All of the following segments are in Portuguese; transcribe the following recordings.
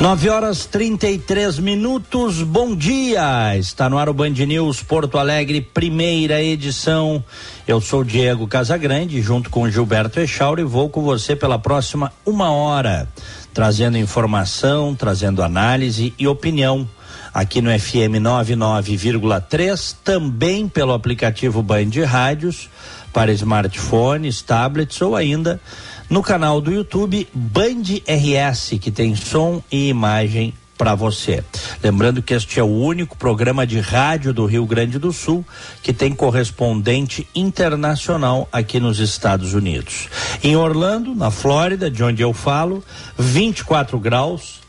Nove horas 33 minutos, bom dia! Está no ar o Band News Porto Alegre, primeira edição. Eu sou Diego Casagrande, junto com Gilberto Echauri, vou com você pela próxima uma hora, trazendo informação, trazendo análise e opinião. Aqui no FM 99,3, também pelo aplicativo Band Rádios, para smartphones, tablets ou ainda no canal do YouTube Band RS, que tem som e imagem para você. Lembrando que este é o único programa de rádio do Rio Grande do Sul que tem correspondente internacional aqui nos Estados Unidos. Em Orlando, na Flórida, de onde eu falo, 24 graus,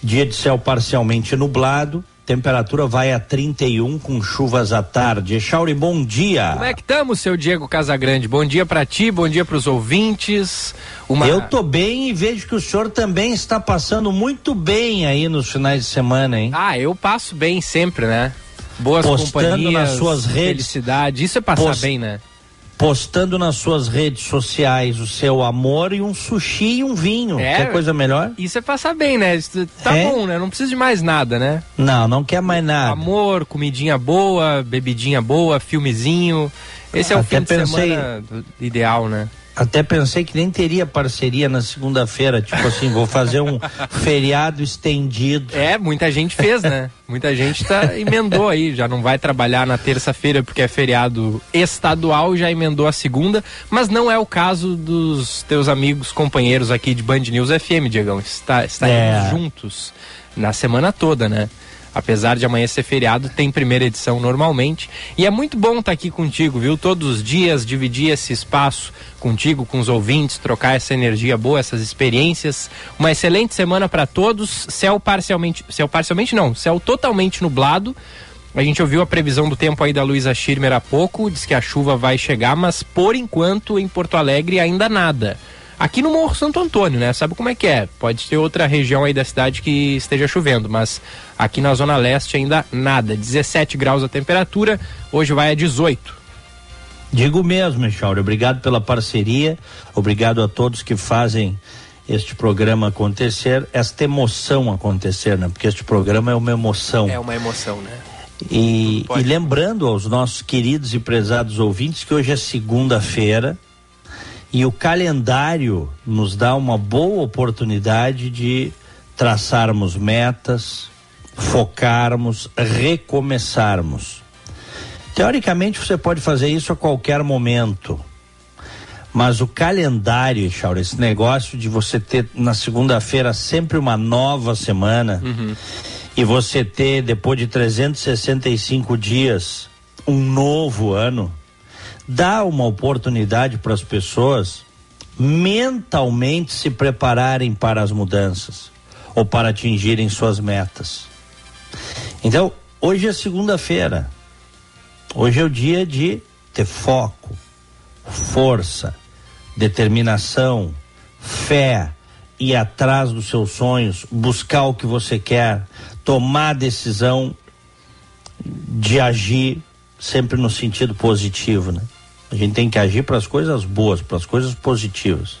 dia de céu parcialmente nublado, Temperatura vai a 31 com chuvas à tarde. Chauri, bom dia. Como é que estamos, seu Diego Casagrande? Bom dia para ti, bom dia para os ouvintes. Uma... Eu tô bem e vejo que o senhor também está passando muito bem aí nos finais de semana, hein? Ah, eu passo bem sempre, né? Boas Postando companhias, nas suas redes. Felicidade, isso é passar Post... bem, né? Postando nas suas redes sociais o seu amor e um sushi e um vinho. É, quer coisa melhor? Isso é passar bem, né? Isso tá é? bom, né? Não precisa de mais nada, né? Não, não quer mais nada. Amor, comidinha boa, bebidinha boa, filmezinho. Esse é o Até fim pensei... de semana ideal, né? Até pensei que nem teria parceria na segunda-feira, tipo assim, vou fazer um feriado estendido. É, muita gente fez, né? Muita gente tá, emendou aí, já não vai trabalhar na terça-feira porque é feriado estadual, já emendou a segunda, mas não é o caso dos teus amigos, companheiros aqui de Band News FM, Diegão. Está, está é. juntos na semana toda, né? Apesar de amanhã ser feriado, tem primeira edição normalmente. E é muito bom estar tá aqui contigo, viu? Todos os dias, dividir esse espaço contigo, com os ouvintes, trocar essa energia boa, essas experiências. Uma excelente semana para todos. Céu parcialmente. Céu parcialmente não, céu totalmente nublado. A gente ouviu a previsão do tempo aí da Luísa Schirmer há pouco, diz que a chuva vai chegar, mas por enquanto em Porto Alegre ainda nada. Aqui no Morro Santo Antônio, né? Sabe como é que é? Pode ter outra região aí da cidade que esteja chovendo, mas aqui na Zona Leste ainda nada. 17 graus a temperatura, hoje vai a 18. Digo mesmo, Michauri, obrigado pela parceria, obrigado a todos que fazem este programa acontecer, esta emoção acontecer, né? Porque este programa é uma emoção. É uma emoção, né? E, e lembrando aos nossos queridos e prezados ouvintes que hoje é segunda-feira, e o calendário nos dá uma boa oportunidade de traçarmos metas, focarmos, recomeçarmos. Teoricamente você pode fazer isso a qualquer momento. Mas o calendário, Chaura, esse negócio de você ter na segunda-feira sempre uma nova semana uhum. e você ter depois de 365 dias um novo ano, dá uma oportunidade para as pessoas mentalmente se prepararem para as mudanças ou para atingirem suas metas. Então, hoje é segunda-feira. Hoje é o dia de ter foco, força, determinação, fé, ir atrás dos seus sonhos, buscar o que você quer, tomar a decisão de agir sempre no sentido positivo, né? A gente tem que agir para as coisas boas, para as coisas positivas.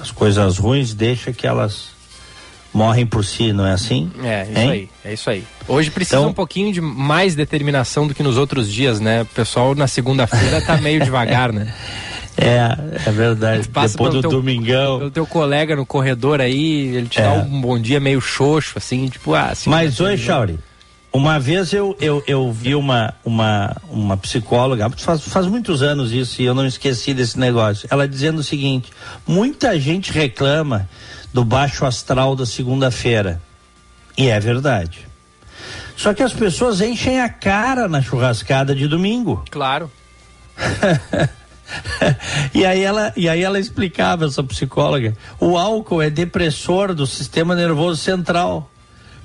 As coisas ruins deixa que elas morrem por si, não é assim? É, isso hein? aí, é isso aí. Hoje precisa então, um pouquinho de mais determinação do que nos outros dias, né? O pessoal na segunda-feira tá meio devagar, né? É, é verdade. Depois do teu, domingão. Pelo teu colega no corredor aí, ele te é. dá um bom dia meio xoxo, assim, tipo, ah, assim. Mas oi, Chauri. Uma vez eu, eu, eu vi uma, uma, uma psicóloga, faz, faz muitos anos isso e eu não esqueci desse negócio. Ela dizendo o seguinte: muita gente reclama do baixo astral da segunda-feira. E é verdade. Só que as pessoas enchem a cara na churrascada de domingo. Claro. e, aí ela, e aí ela explicava, essa psicóloga: o álcool é depressor do sistema nervoso central.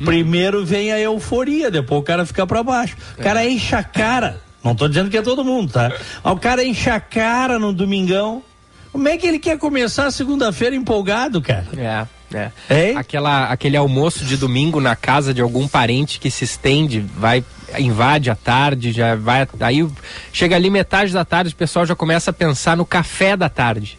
Primeiro vem a euforia, depois o cara fica para baixo. O cara enche a cara. Não tô dizendo que é todo mundo, tá? o cara enche a cara no domingão. Como é que ele quer começar a segunda-feira empolgado, cara? É. É. Aquela, aquele almoço de domingo na casa de algum parente que se estende, vai, invade à tarde, já vai. Aí chega ali metade da tarde, o pessoal já começa a pensar no café da tarde.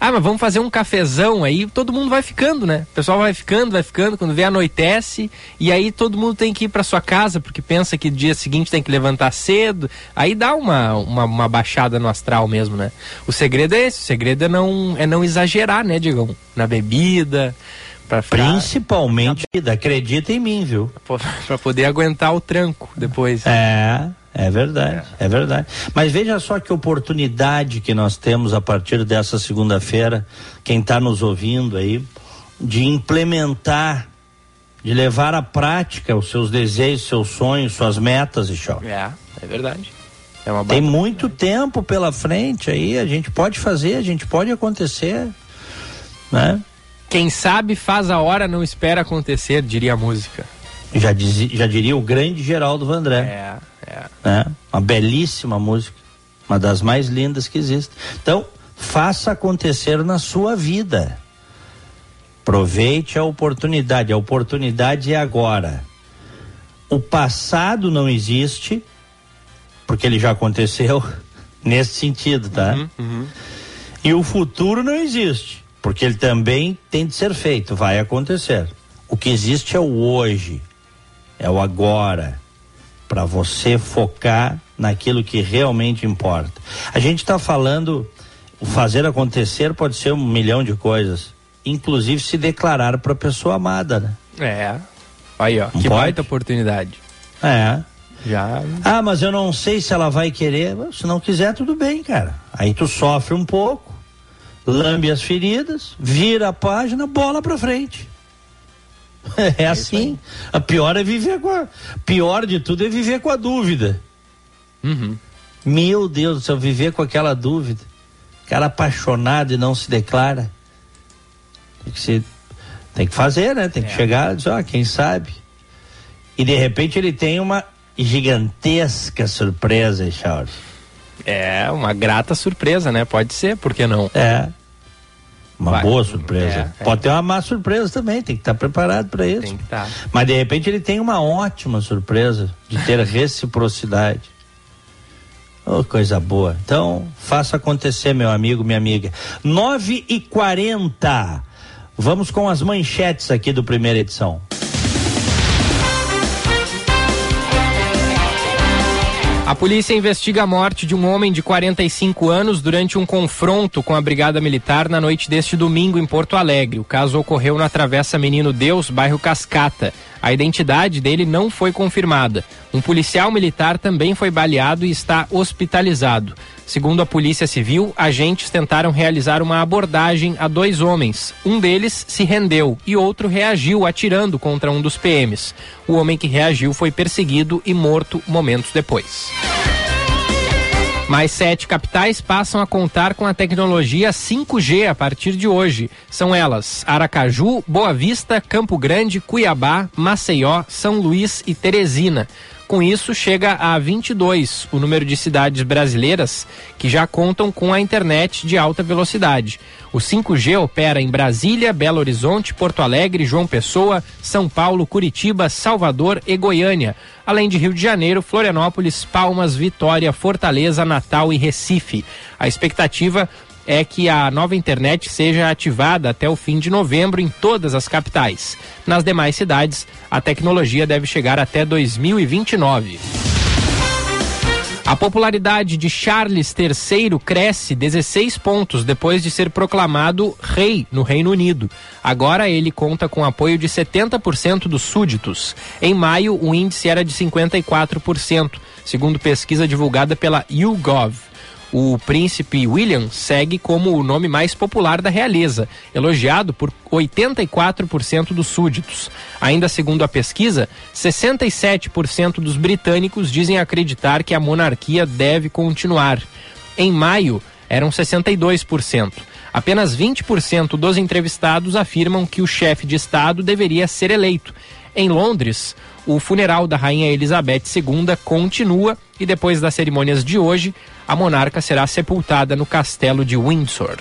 Ah, mas vamos fazer um cafezão aí, todo mundo vai ficando, né? O pessoal vai ficando, vai ficando, quando vê anoitece, e aí todo mundo tem que ir para sua casa, porque pensa que dia seguinte tem que levantar cedo. Aí dá uma, uma, uma, baixada no astral mesmo, né? O segredo é esse, o segredo é não, é não exagerar, né, Digão? Na bebida. Pra ficar... Principalmente, acredita em mim, viu? Pra poder aguentar o tranco depois. É. É verdade, é. é. verdade. Mas veja só que oportunidade que nós temos a partir dessa segunda-feira, quem está nos ouvindo aí, de implementar, de levar à prática os seus desejos, seus sonhos, suas metas e show. É, é verdade. É Tem muito tempo pela frente aí, a gente pode fazer, a gente pode acontecer, né? Quem sabe faz a hora, não espera acontecer, diria a música. Já, diz, já diria o grande Geraldo Vandré. É. É. Né? Uma belíssima música, uma das mais lindas que existe. Então, faça acontecer na sua vida. Aproveite a oportunidade. A oportunidade é agora. O passado não existe, porque ele já aconteceu nesse sentido, tá? Uhum, uhum. E o futuro não existe, porque ele também tem de ser feito, vai acontecer. O que existe é o hoje, é o agora para você focar naquilo que realmente importa. A gente está falando, o fazer acontecer pode ser um milhão de coisas, inclusive se declarar para a pessoa amada, né? É. Aí, ó, que baita oportunidade. É. Já. Ah, mas eu não sei se ela vai querer. Se não quiser, tudo bem, cara. Aí tu sofre um pouco, lambe as feridas, vira a página, bola pra frente. É, é assim. A pior é viver com a. Pior de tudo é viver com a dúvida. Uhum. Meu Deus do céu, viver com aquela dúvida. Cara apaixonado e não se declara. Tem que, ser, tem que fazer, né? Tem que é. chegar e dizer, ó, quem sabe. E de repente ele tem uma gigantesca surpresa, Charles. É, uma grata surpresa, né? Pode ser, por que não? É. Uma Vai. boa surpresa. É, Pode é. ter uma má surpresa também, tem que estar tá preparado para isso. Tem que estar. Tá. Mas de repente ele tem uma ótima surpresa de ter reciprocidade. Oh, coisa boa. Então, faça acontecer, meu amigo, minha amiga. 9 e 40 Vamos com as manchetes aqui do primeira edição. A polícia investiga a morte de um homem de 45 anos durante um confronto com a Brigada Militar na noite deste domingo em Porto Alegre. O caso ocorreu na Travessa Menino Deus, bairro Cascata. A identidade dele não foi confirmada. Um policial militar também foi baleado e está hospitalizado. Segundo a Polícia Civil, agentes tentaram realizar uma abordagem a dois homens. Um deles se rendeu e outro reagiu atirando contra um dos PMs. O homem que reagiu foi perseguido e morto momentos depois. Mais sete capitais passam a contar com a tecnologia 5G a partir de hoje. São elas Aracaju, Boa Vista, Campo Grande, Cuiabá, Maceió, São Luís e Teresina. Com isso, chega a 22 o número de cidades brasileiras que já contam com a internet de alta velocidade. O 5G opera em Brasília, Belo Horizonte, Porto Alegre, João Pessoa, São Paulo, Curitiba, Salvador e Goiânia, além de Rio de Janeiro, Florianópolis, Palmas, Vitória, Fortaleza, Natal e Recife. A expectativa é que a nova internet seja ativada até o fim de novembro em todas as capitais. Nas demais cidades, a tecnologia deve chegar até 2029. A popularidade de Charles III cresce 16 pontos depois de ser proclamado rei no Reino Unido. Agora ele conta com apoio de 70% dos súditos. Em maio, o índice era de 54%, segundo pesquisa divulgada pela YouGov. O príncipe William segue como o nome mais popular da realeza, elogiado por 84% dos súditos. Ainda segundo a pesquisa, 67% dos britânicos dizem acreditar que a monarquia deve continuar. Em maio, eram 62%. Apenas 20% dos entrevistados afirmam que o chefe de Estado deveria ser eleito. Em Londres, o funeral da Rainha Elizabeth II continua e depois das cerimônias de hoje, a monarca será sepultada no castelo de Windsor.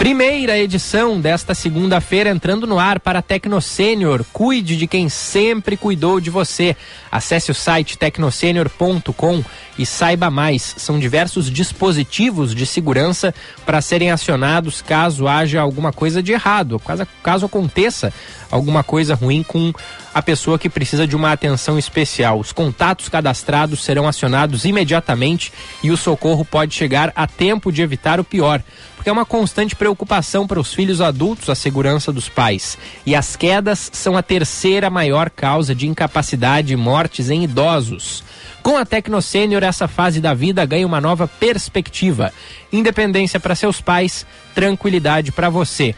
Primeira edição desta segunda-feira entrando no ar para Tecnosênior. Cuide de quem sempre cuidou de você. Acesse o site tecnosenior.com e saiba mais. São diversos dispositivos de segurança para serem acionados caso haja alguma coisa de errado, caso, caso aconteça alguma coisa ruim com a pessoa que precisa de uma atenção especial. Os contatos cadastrados serão acionados imediatamente e o socorro pode chegar a tempo de evitar o pior porque é uma constante preocupação para os filhos adultos a segurança dos pais. E as quedas são a terceira maior causa de incapacidade e mortes em idosos. Com a Tecnosênior, essa fase da vida ganha uma nova perspectiva. Independência para seus pais, tranquilidade para você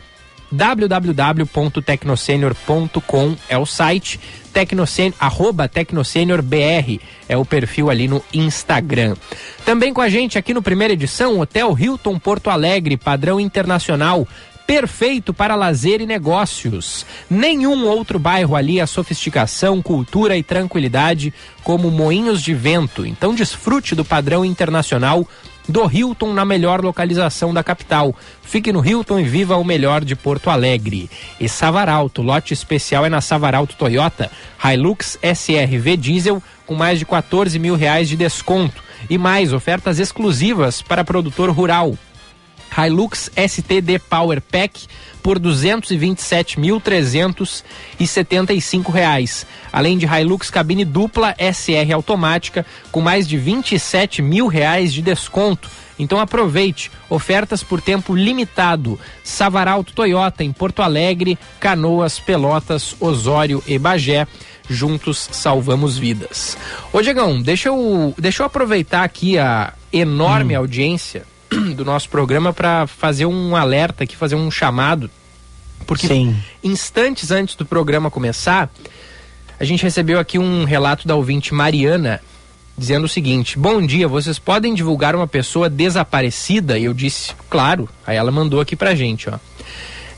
www.tecnosenior.com é o site, tecnosenior, arroba é o perfil ali no Instagram. Também com a gente aqui no primeira edição, Hotel Hilton Porto Alegre, padrão internacional, perfeito para lazer e negócios. Nenhum outro bairro ali a sofisticação, cultura e tranquilidade como Moinhos de Vento. Então desfrute do padrão internacional do Hilton na melhor localização da capital. Fique no Hilton e viva o melhor de Porto Alegre. E Savaralto, lote especial é na Savaralto Toyota, Hilux SRV Diesel com mais de 14 mil reais de desconto. E mais ofertas exclusivas para produtor rural. Hilux STD Power Pack por R$ 227.375, além de Hilux cabine dupla SR automática com mais de 27 mil reais de desconto. Então aproveite, ofertas por tempo limitado. Savaralto Toyota em Porto Alegre, Canoas, Pelotas, Osório e Bagé. Juntos salvamos vidas. Ô Diegão, deixa eu, deixa eu aproveitar aqui a enorme hum. audiência do nosso programa para fazer um alerta aqui, fazer um chamado. Porque Sim. instantes antes do programa começar, a gente recebeu aqui um relato da ouvinte Mariana dizendo o seguinte: Bom dia, vocês podem divulgar uma pessoa desaparecida? E eu disse, claro. Aí ela mandou aqui pra gente, ó.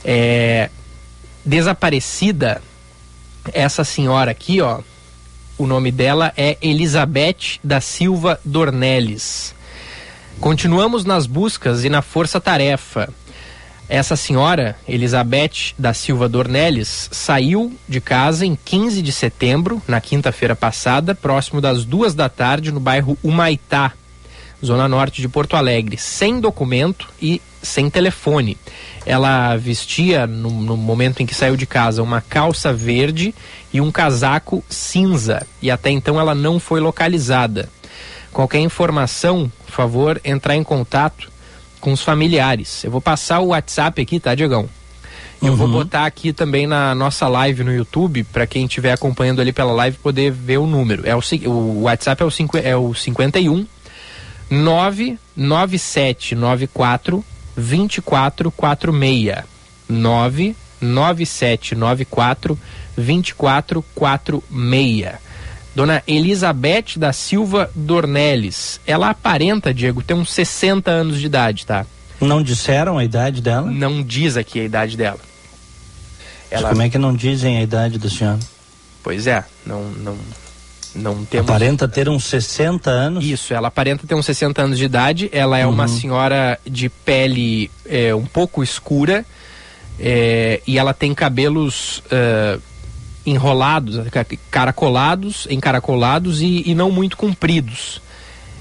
É, desaparecida, essa senhora aqui, ó. O nome dela é Elizabeth da Silva Dornelles. Continuamos nas buscas e na força-tarefa. Essa senhora, Elizabeth da Silva Dornelles, saiu de casa em 15 de setembro, na quinta-feira passada, próximo das duas da tarde, no bairro Humaitá, zona norte de Porto Alegre, sem documento e sem telefone. Ela vestia, no, no, momento em que saiu de casa, uma calça verde e um casaco cinza, e até então ela não foi localizada. Qualquer informação, por favor, entrar em contato com os familiares. Eu vou passar o WhatsApp aqui, tá, Diegão? Eu uhum. vou botar aqui também na nossa live no YouTube, para quem estiver acompanhando ali pela live poder ver o número. É o, o WhatsApp é o, cinco, é o 51 99794 2446. 99794 2446. Dona Elizabeth da Silva Dornelles. Ela aparenta, Diego, ter uns 60 anos de idade, tá? Não disseram a idade dela? Não diz aqui a idade dela. Ela... Como é que não dizem a idade da senhora? Pois é, não, não, não temos... Aparenta ter uns 60 anos? Isso, ela aparenta ter uns 60 anos de idade. Ela é uhum. uma senhora de pele é, um pouco escura é, e ela tem cabelos... Uh, enrolados, caracolados, encaracolados e, e não muito compridos.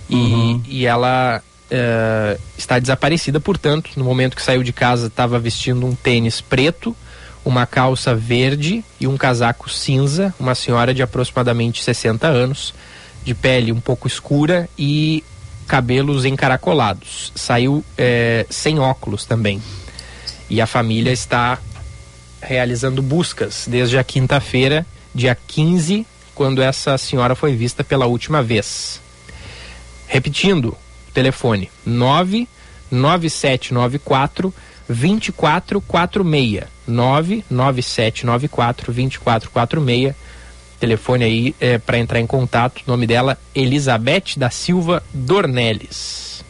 E, uhum. e ela uh, está desaparecida, portanto, no momento que saiu de casa estava vestindo um tênis preto, uma calça verde e um casaco cinza, uma senhora de aproximadamente 60 anos, de pele um pouco escura e cabelos encaracolados. Saiu é, sem óculos também. E a família está realizando buscas desde a quinta-feira, dia 15, quando essa senhora foi vista pela última vez. Repetindo, telefone 99794 2446 99794 2446 telefone aí é, para entrar em contato nome dela Elizabeth da Silva Dornelles.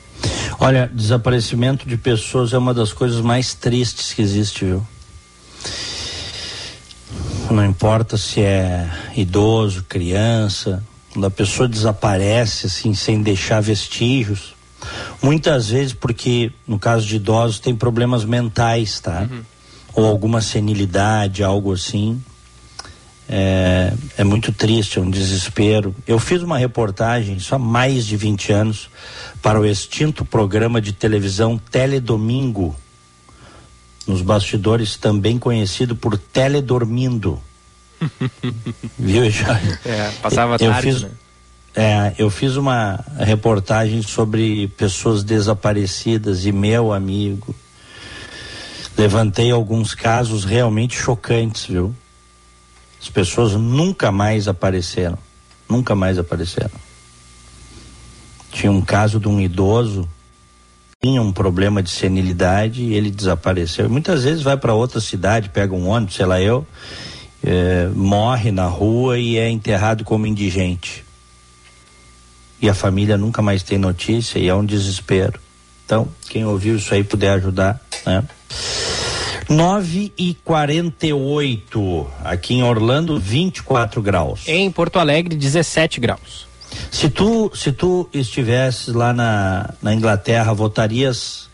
Olha desaparecimento de pessoas é uma das coisas mais tristes que existe viu Não importa se é idoso, criança, quando a pessoa desaparece assim sem deixar vestígios, muitas vezes porque no caso de idosos tem problemas mentais, tá? Uhum. Ou alguma senilidade, algo assim. É, é muito triste, é um desespero. Eu fiz uma reportagem só há mais de 20 anos para o extinto programa de televisão Teledomingo, nos bastidores também conhecido por Teledormindo. Viu, Jorge? É, passava eu tarde, fiz, né? É, eu fiz uma reportagem sobre pessoas desaparecidas e meu amigo. Levantei alguns casos realmente chocantes, viu? As pessoas nunca mais apareceram. Nunca mais apareceram. Tinha um caso de um idoso tinha um problema de senilidade ele desapareceu. Muitas vezes vai para outra cidade, pega um ônibus, sei lá eu, é, morre na rua e é enterrado como indigente. E a família nunca mais tem notícia e é um desespero. Então, quem ouviu isso aí puder ajudar, né? 9 e 48 aqui em Orlando, 24 graus. Em Porto Alegre, 17 graus. Se tu, se tu estivesse lá na, na Inglaterra, votarias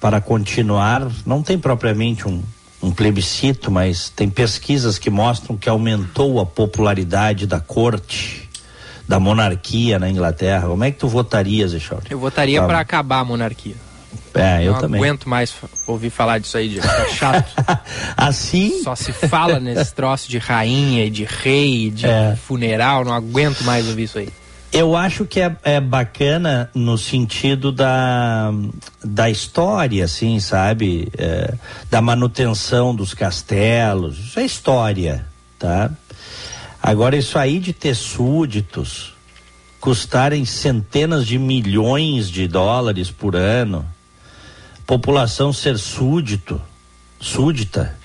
para continuar? Não tem propriamente um, um plebiscito, mas tem pesquisas que mostram que aumentou a popularidade da corte, da monarquia na Inglaterra. Como é que tu votarias, Echauri? Eu votaria tá. para acabar a monarquia. É, eu não também. Não aguento mais ouvir falar disso aí, Diego. É chato. assim? Só se fala nesse troço de rainha e de rei, de é. funeral. Não aguento mais ouvir isso aí. Eu acho que é, é, bacana no sentido da, da história, assim, sabe? É, da manutenção dos castelos. Isso é história, tá? Agora, isso aí de ter súditos custarem centenas de milhões de dólares por ano, população ser súdito, súdita,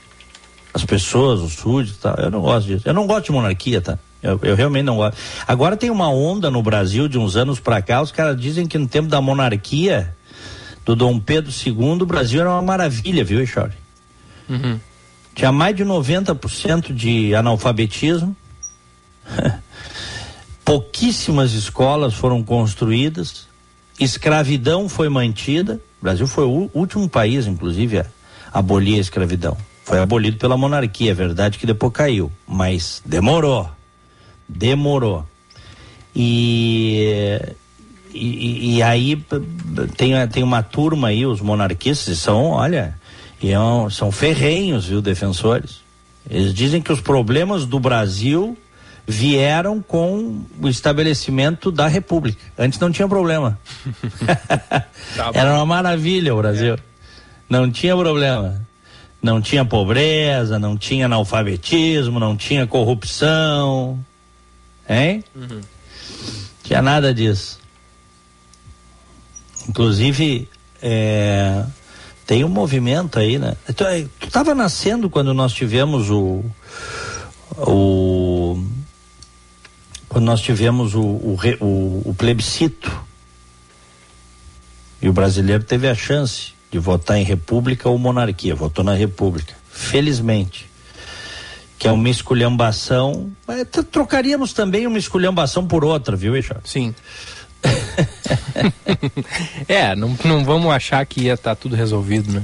as pessoas, os súditos, tá? eu não gosto disso. Eu não gosto de monarquia, tá? Eu, eu, realmente não gosto. Agora tem uma onda no Brasil de uns anos para cá, os caras dizem que no tempo da monarquia do Dom Pedro II, o Brasil era uma maravilha, viu, Echori? Uhum. Tinha mais de 90% de analfabetismo. Pouquíssimas escolas foram construídas. Escravidão foi mantida. O Brasil foi o último país, inclusive, a abolir a escravidão. Foi abolido pela monarquia, é verdade que depois caiu, mas demorou. Demorou. E, e, e, aí tem, tem uma turma aí, os monarquistas, são, olha, é são ferrenhos, viu, defensores. Eles dizem que os problemas do Brasil vieram com o estabelecimento da República. Antes não tinha problema. tá Era uma maravilha o Brasil. É. Não tinha problema. Não tinha pobreza, não tinha analfabetismo, não tinha corrupção. Hein? Uhum. Tinha nada disso. Inclusive, é, tem um movimento aí, né? Tu, é, tu tava nascendo quando nós tivemos o. o quando nós tivemos o, o, o, o plebiscito. E o brasileiro teve a chance de votar em república ou monarquia. Votou na república. Felizmente que é uma esculhambação. Trocaríamos também uma esculhambação por outra, viu, Eixo? Sim. é, não, não vamos achar que ia estar tá tudo resolvido, né?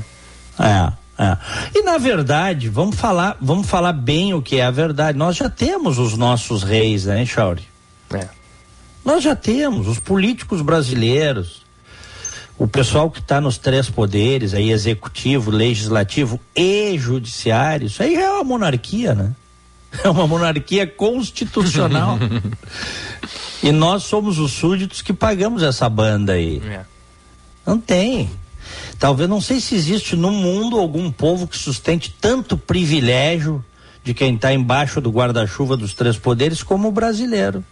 É, é. E na verdade, vamos falar, vamos falar bem o que é a verdade. Nós já temos os nossos reis, né, Chauri? É. Nós já temos os políticos brasileiros, o pessoal que está nos três poderes, aí executivo, legislativo e judiciário, isso aí é uma monarquia, né? É uma monarquia constitucional. e nós somos os súditos que pagamos essa banda aí. É. Não tem. Talvez não sei se existe no mundo algum povo que sustente tanto privilégio de quem está embaixo do guarda-chuva dos três poderes como o brasileiro.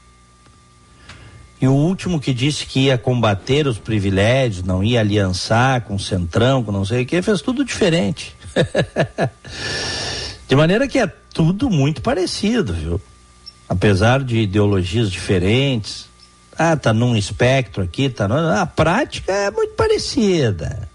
E o último que disse que ia combater os privilégios, não ia aliançar com o Centrão, com não sei o que, fez tudo diferente. de maneira que é tudo muito parecido, viu? Apesar de ideologias diferentes. Ah, tá num espectro aqui, tá. A prática é muito parecida.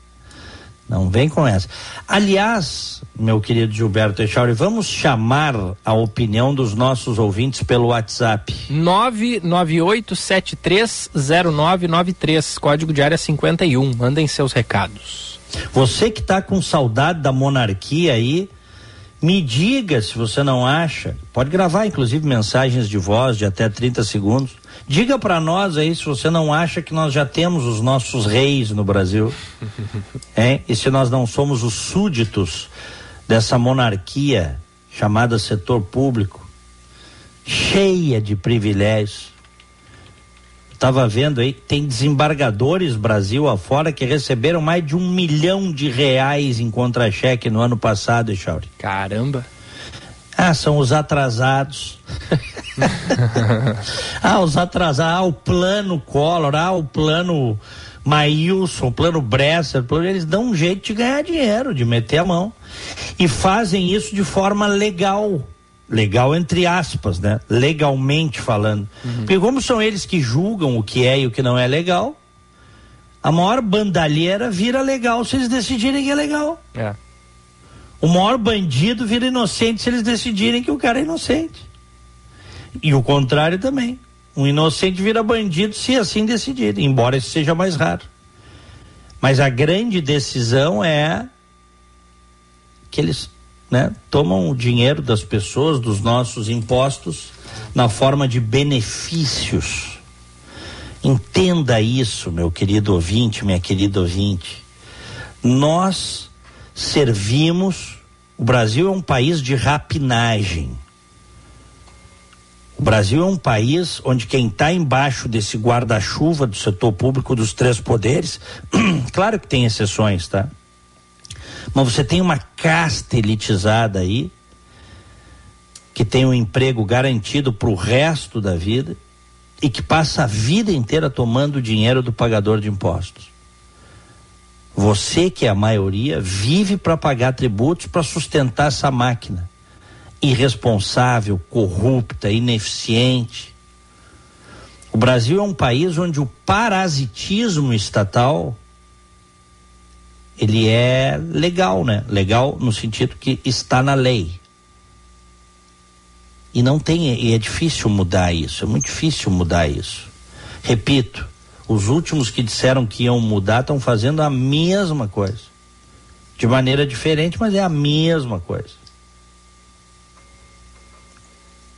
Não vem com essa. Aliás, meu querido Gilberto Echauri, vamos chamar a opinião dos nossos ouvintes pelo WhatsApp. 998730993, código de área 51. Mandem seus recados. Você que está com saudade da monarquia aí, me diga se você não acha. Pode gravar, inclusive, mensagens de voz de até 30 segundos. Diga para nós aí se você não acha que nós já temos os nossos reis no Brasil. hein? E se nós não somos os súditos dessa monarquia chamada setor público, cheia de privilégios. Estava vendo aí, tem desembargadores Brasil afora que receberam mais de um milhão de reais em contra-cheque no ano passado, Echauri. Caramba! Ah, são os atrasados. ah, os atrasados. Ah, o plano Collor, ah, o plano Maílson, o plano Bresser, eles dão um jeito de ganhar dinheiro, de meter a mão. E fazem isso de forma legal. Legal entre aspas, né? Legalmente falando. Uhum. Porque como são eles que julgam o que é e o que não é legal, a maior bandalheira vira legal se eles decidirem que é legal. É. O maior bandido vira inocente se eles decidirem que o cara é inocente. E o contrário também. Um inocente vira bandido se assim decidir, embora isso seja mais raro. Mas a grande decisão é que eles né, tomam o dinheiro das pessoas, dos nossos impostos, na forma de benefícios. Entenda isso, meu querido ouvinte, minha querida ouvinte. Nós servimos. O Brasil é um país de rapinagem. O Brasil é um país onde quem está embaixo desse guarda-chuva do setor público dos três poderes, claro que tem exceções, tá? Mas você tem uma casta elitizada aí que tem um emprego garantido para o resto da vida e que passa a vida inteira tomando o dinheiro do pagador de impostos. Você, que é a maioria, vive para pagar tributos para sustentar essa máquina irresponsável, corrupta, ineficiente. O Brasil é um país onde o parasitismo estatal ele é legal, né? Legal no sentido que está na lei. E não tem, e é difícil mudar isso, é muito difícil mudar isso. Repito, os últimos que disseram que iam mudar estão fazendo a mesma coisa. De maneira diferente, mas é a mesma coisa.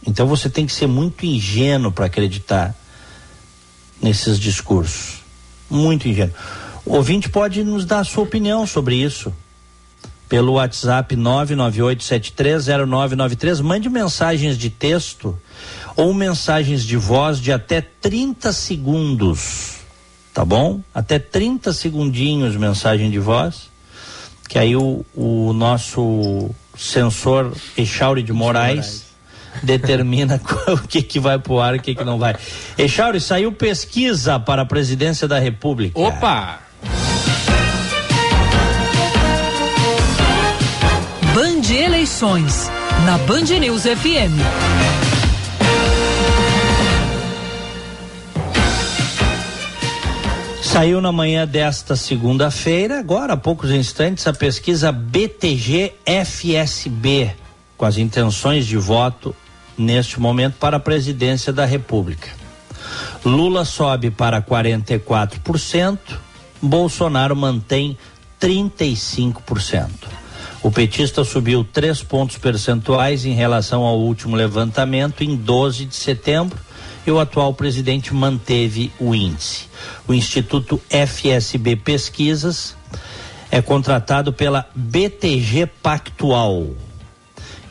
Então você tem que ser muito ingênuo para acreditar nesses discursos. Muito ingênuo. O ouvinte pode nos dar a sua opinião sobre isso. Pelo WhatsApp 998730993. Mande mensagens de texto ou mensagens de voz de até 30 segundos tá bom? Até 30 segundinhos mensagem de voz, que aí o, o nosso sensor Echauri de Moraes, determina o que que vai pro ar e o que que não vai. Echauri, saiu pesquisa para a presidência da República. Opa! Band Eleições, na Band News FM. Saiu na manhã desta segunda-feira, agora há poucos instantes, a pesquisa BTG FSB, com as intenções de voto neste momento para a presidência da República. Lula sobe para 44%, Bolsonaro mantém 35%. O petista subiu três pontos percentuais em relação ao último levantamento em 12 de setembro e o atual presidente manteve o índice. O Instituto FSB Pesquisas é contratado pela BTG Pactual.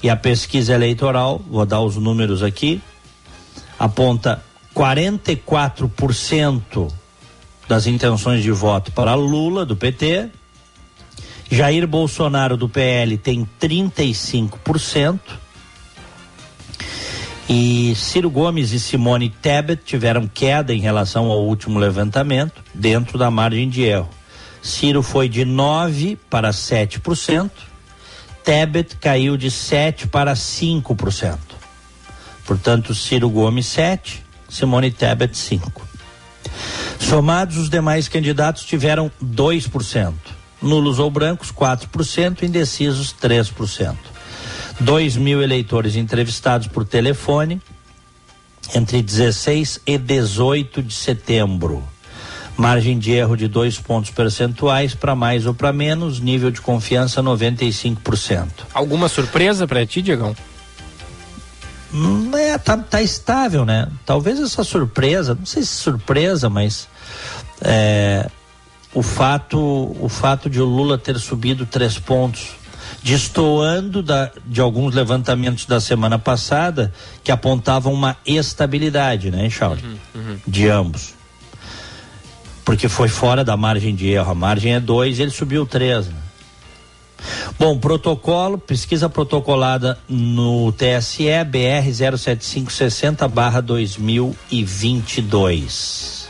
E a pesquisa eleitoral, vou dar os números aqui, aponta 44% das intenções de voto para Lula, do PT. Jair Bolsonaro, do PL, tem 35%. E Ciro Gomes e Simone Tebet tiveram queda em relação ao último levantamento, dentro da margem de erro. Ciro foi de 9 para 7%, Tebet caiu de 7 para 5%. Portanto, Ciro Gomes 7, Simone Tebet 5. Somados, os demais candidatos tiveram 2%. nulos ou brancos 4%, indecisos 3%. 2 mil eleitores entrevistados por telefone entre 16 e 18 de setembro. Margem de erro de dois pontos percentuais para mais ou para menos, nível de confiança 95%. Alguma surpresa para ti, Diegão? Hum, é, tá, tá estável, né? Talvez essa surpresa, não sei se surpresa, mas é, o fato o fato de o Lula ter subido três pontos destoando da, de alguns levantamentos da semana passada que apontavam uma estabilidade, né, Charles? Uhum, uhum. De ambos. Porque foi fora da margem de erro. A margem é 2, ele subiu 3. Né? Bom, protocolo, pesquisa protocolada no TSE BR 07560 barra 2022.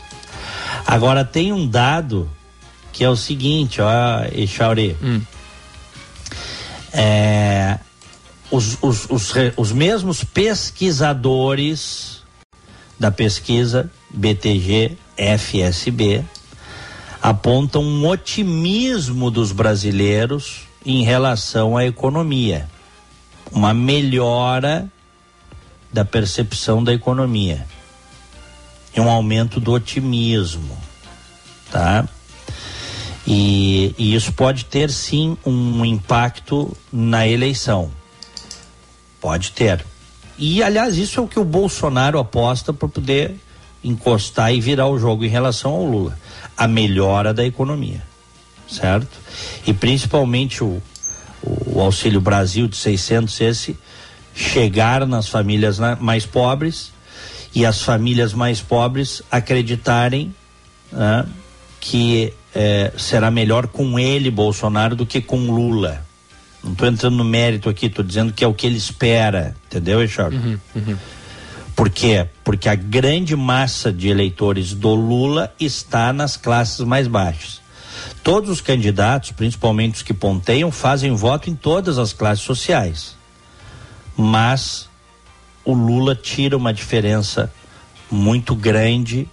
Agora tem um dado que é o seguinte, ó, Echauri. Hum. É, os, os, os, os mesmos pesquisadores da pesquisa BTG FSB apontam um otimismo dos brasileiros em relação à economia, uma melhora da percepção da economia e um aumento do otimismo, tá? E, e isso pode ter sim um impacto na eleição. Pode ter. E aliás, isso é o que o Bolsonaro aposta para poder encostar e virar o jogo em relação ao Lula. A melhora da economia. Certo? E principalmente o, o Auxílio Brasil de 600, esse chegar nas famílias mais pobres e as famílias mais pobres acreditarem né, que é, será melhor com ele, Bolsonaro, do que com Lula. Não estou entrando no mérito aqui, estou dizendo que é o que ele espera, entendeu, Richard? Uhum, uhum. Por quê? Porque a grande massa de eleitores do Lula está nas classes mais baixas. Todos os candidatos, principalmente os que ponteiam, fazem voto em todas as classes sociais. Mas o Lula tira uma diferença muito grande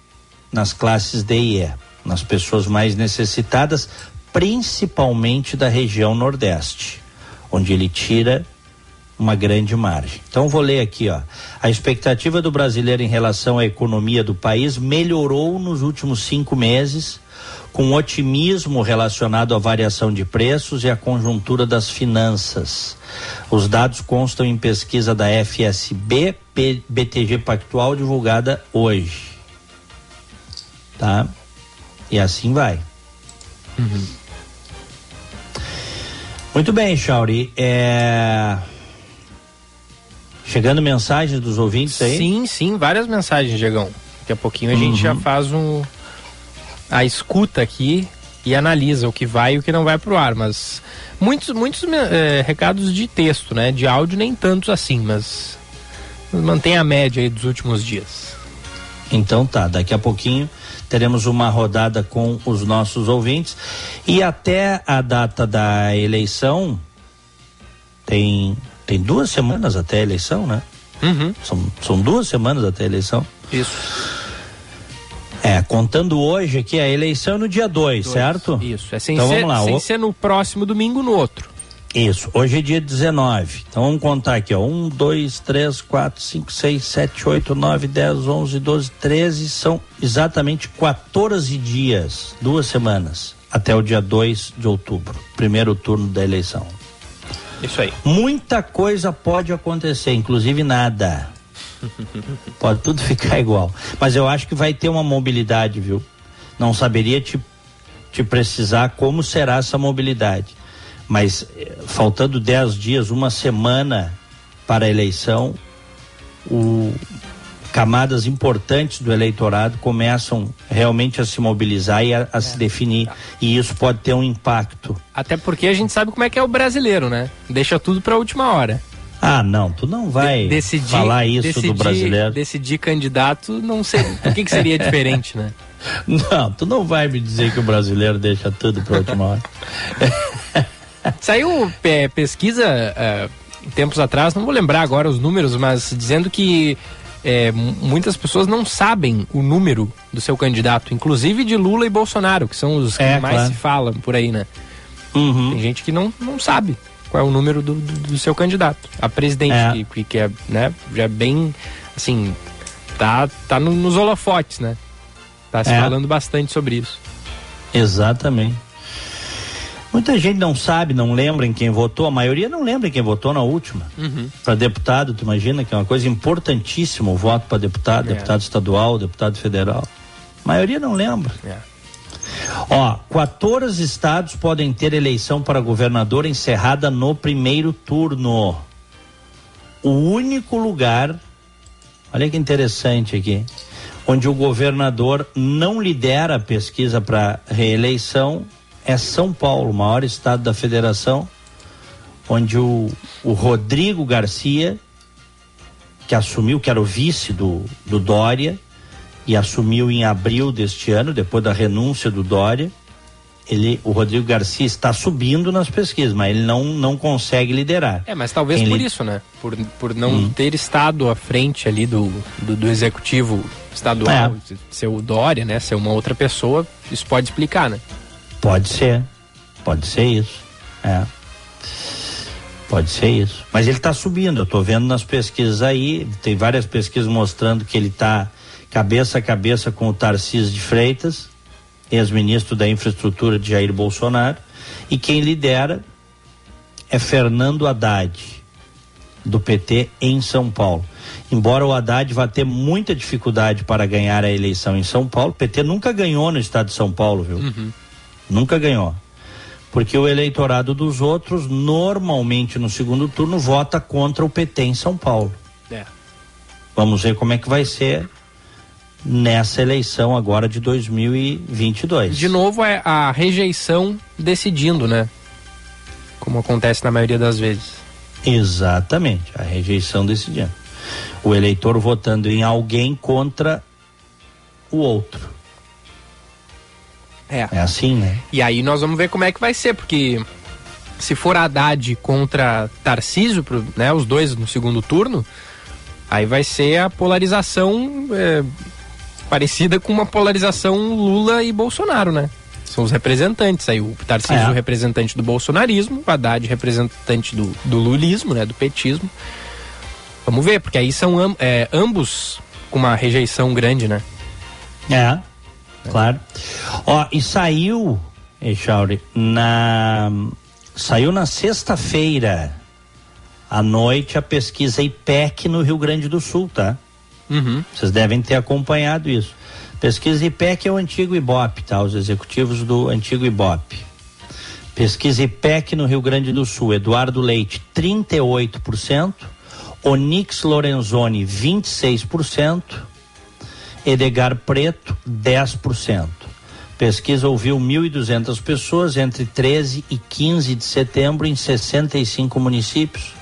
nas classes D e E nas pessoas mais necessitadas, principalmente da região Nordeste, onde ele tira uma grande margem. Então vou ler aqui, ó. A expectativa do brasileiro em relação à economia do país melhorou nos últimos cinco meses, com otimismo relacionado à variação de preços e à conjuntura das finanças. Os dados constam em pesquisa da FSB BTG Pactual divulgada hoje. Tá? E assim vai. Uhum. Muito bem, Chauri. É... Chegando mensagens dos ouvintes aí? Sim, sim, várias mensagens, Diegão. Daqui a pouquinho a uhum. gente já uhum. faz um a escuta aqui e analisa o que vai e o que não vai pro ar, mas muitos muitos é, recados de texto, né? De áudio nem tantos assim, mas mantém a média aí dos últimos dias. Então tá, daqui a pouquinho teremos uma rodada com os nossos ouvintes e até a data da eleição tem tem duas semanas até a eleição, né? Uhum. São, são duas semanas até a eleição. Isso. É, contando hoje aqui a eleição é no dia 2, certo? Isso, é sem, então, ser, vamos lá. sem o... ser no próximo domingo, no outro. Isso, hoje é dia 19. Então vamos contar aqui, ó. 1, 2, 3, 4, 5, 6, 7, 8, 9, 10, 11, 12, 13. São exatamente 14 dias, duas semanas, até o dia 2 de outubro, primeiro turno da eleição. Isso aí. Muita coisa pode acontecer, inclusive nada. pode tudo ficar igual. Mas eu acho que vai ter uma mobilidade, viu? Não saberia te, te precisar como será essa mobilidade mas eh, faltando dez dias, uma semana para a eleição, o, camadas importantes do eleitorado começam realmente a se mobilizar e a, a é. se definir. E isso pode ter um impacto. Até porque a gente sabe como é que é o brasileiro, né? Deixa tudo para a última hora. Ah, não, tu não vai de decidir, falar isso decidir, do brasileiro. Decidir candidato, não sei. Por que, que seria diferente, né? Não, tu não vai me dizer que o brasileiro deixa tudo para a última hora. Saiu é, pesquisa é, tempos atrás, não vou lembrar agora os números, mas dizendo que é, muitas pessoas não sabem o número do seu candidato, inclusive de Lula e Bolsonaro, que são os que é, mais claro. se falam por aí, né? Uhum. Tem gente que não, não sabe qual é o número do, do, do seu candidato a presidente, é. que, que é né, já bem, assim, tá, tá no, nos holofotes, né? Tá se é. falando bastante sobre isso. Exatamente. Muita gente não sabe, não lembra em quem votou, a maioria não lembra em quem votou na última. Uhum. Para deputado, tu imagina que é uma coisa importantíssima o voto para deputado, é. deputado estadual, deputado federal. A maioria não lembra. É. Ó, 14 estados podem ter eleição para governador encerrada no primeiro turno. O único lugar, olha que interessante aqui, onde o governador não lidera a pesquisa para reeleição é São Paulo, o maior estado da federação, onde o, o Rodrigo Garcia, que assumiu, que era o vice do, do Dória, e assumiu em abril deste ano, depois da renúncia do Dória. Ele, o Rodrigo Garcia está subindo nas pesquisas, mas ele não, não consegue liderar. É, mas talvez Quem por li... isso, né? Por, por não hum. ter estado à frente ali do, do, do executivo estadual, é. ser o Dória, né? Ser uma outra pessoa, isso pode explicar, né? Pode ser, pode ser isso. É. Pode ser isso. Mas ele está subindo, eu estou vendo nas pesquisas aí, tem várias pesquisas mostrando que ele está cabeça a cabeça com o Tarcísio de Freitas, ex-ministro da Infraestrutura de Jair Bolsonaro, e quem lidera é Fernando Haddad, do PT em São Paulo. Embora o Haddad vá ter muita dificuldade para ganhar a eleição em São Paulo, o PT nunca ganhou no estado de São Paulo, viu? Uhum. Nunca ganhou. Porque o eleitorado dos outros, normalmente no segundo turno, vota contra o PT em São Paulo. É. Vamos ver como é que vai ser nessa eleição agora de 2022. De novo é a rejeição decidindo, né? Como acontece na maioria das vezes. Exatamente, a rejeição decidindo. O eleitor votando em alguém contra o outro. É. É assim, né? E aí nós vamos ver como é que vai ser, porque se for Haddad contra Tarcísio, né, os dois no segundo turno, aí vai ser a polarização é, parecida com uma polarização Lula e Bolsonaro, né? São os representantes aí, o Tarcísio é. representante do bolsonarismo, o Haddad representante do, do lulismo, né, do petismo. Vamos ver, porque aí são é, ambos com uma rejeição grande, né? É, claro. Ó, e saiu, Echauri, na saiu na sexta-feira à noite a pesquisa IPEC no Rio Grande do Sul, tá? Uhum. Vocês devem ter acompanhado isso. Pesquisa IPEC é o antigo IBOP, tá? Os executivos do antigo IBOP. Pesquisa IPEC no Rio Grande do Sul, Eduardo Leite, 38%, Onix Lorenzoni, 26%, Edgar Preto, 10%. Pesquisa ouviu 1.200 pessoas entre 13 e 15 de setembro em 65 municípios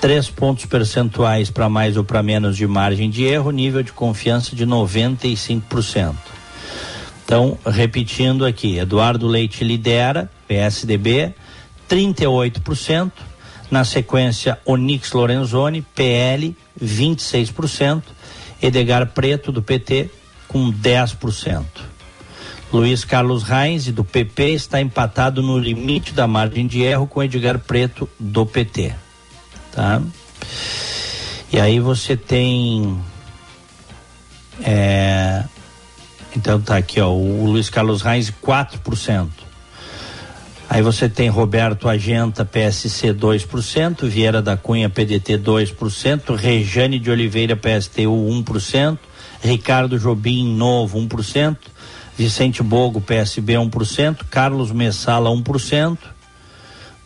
três pontos percentuais para mais ou para menos de margem de erro, nível de confiança de 95%. Então, repetindo aqui, Eduardo Leite lidera, PSDB, 38%. Na sequência, Onix Lorenzoni, PL, 26%. Edgar Preto, do PT, com 10%. Luiz Carlos Reis, do PP, está empatado no limite da margem de erro com Edgar Preto, do PT tá? E aí você tem é, então tá aqui ó, o Luiz Carlos Reis 4%. Aí você tem Roberto Agenta, PSC 2%, Vieira da Cunha, PDT 2%, Rejane de Oliveira, PSTU 1%, Ricardo Jobim, Novo 1%, Vicente Bogo, PSB 1%, Carlos Messala 1%,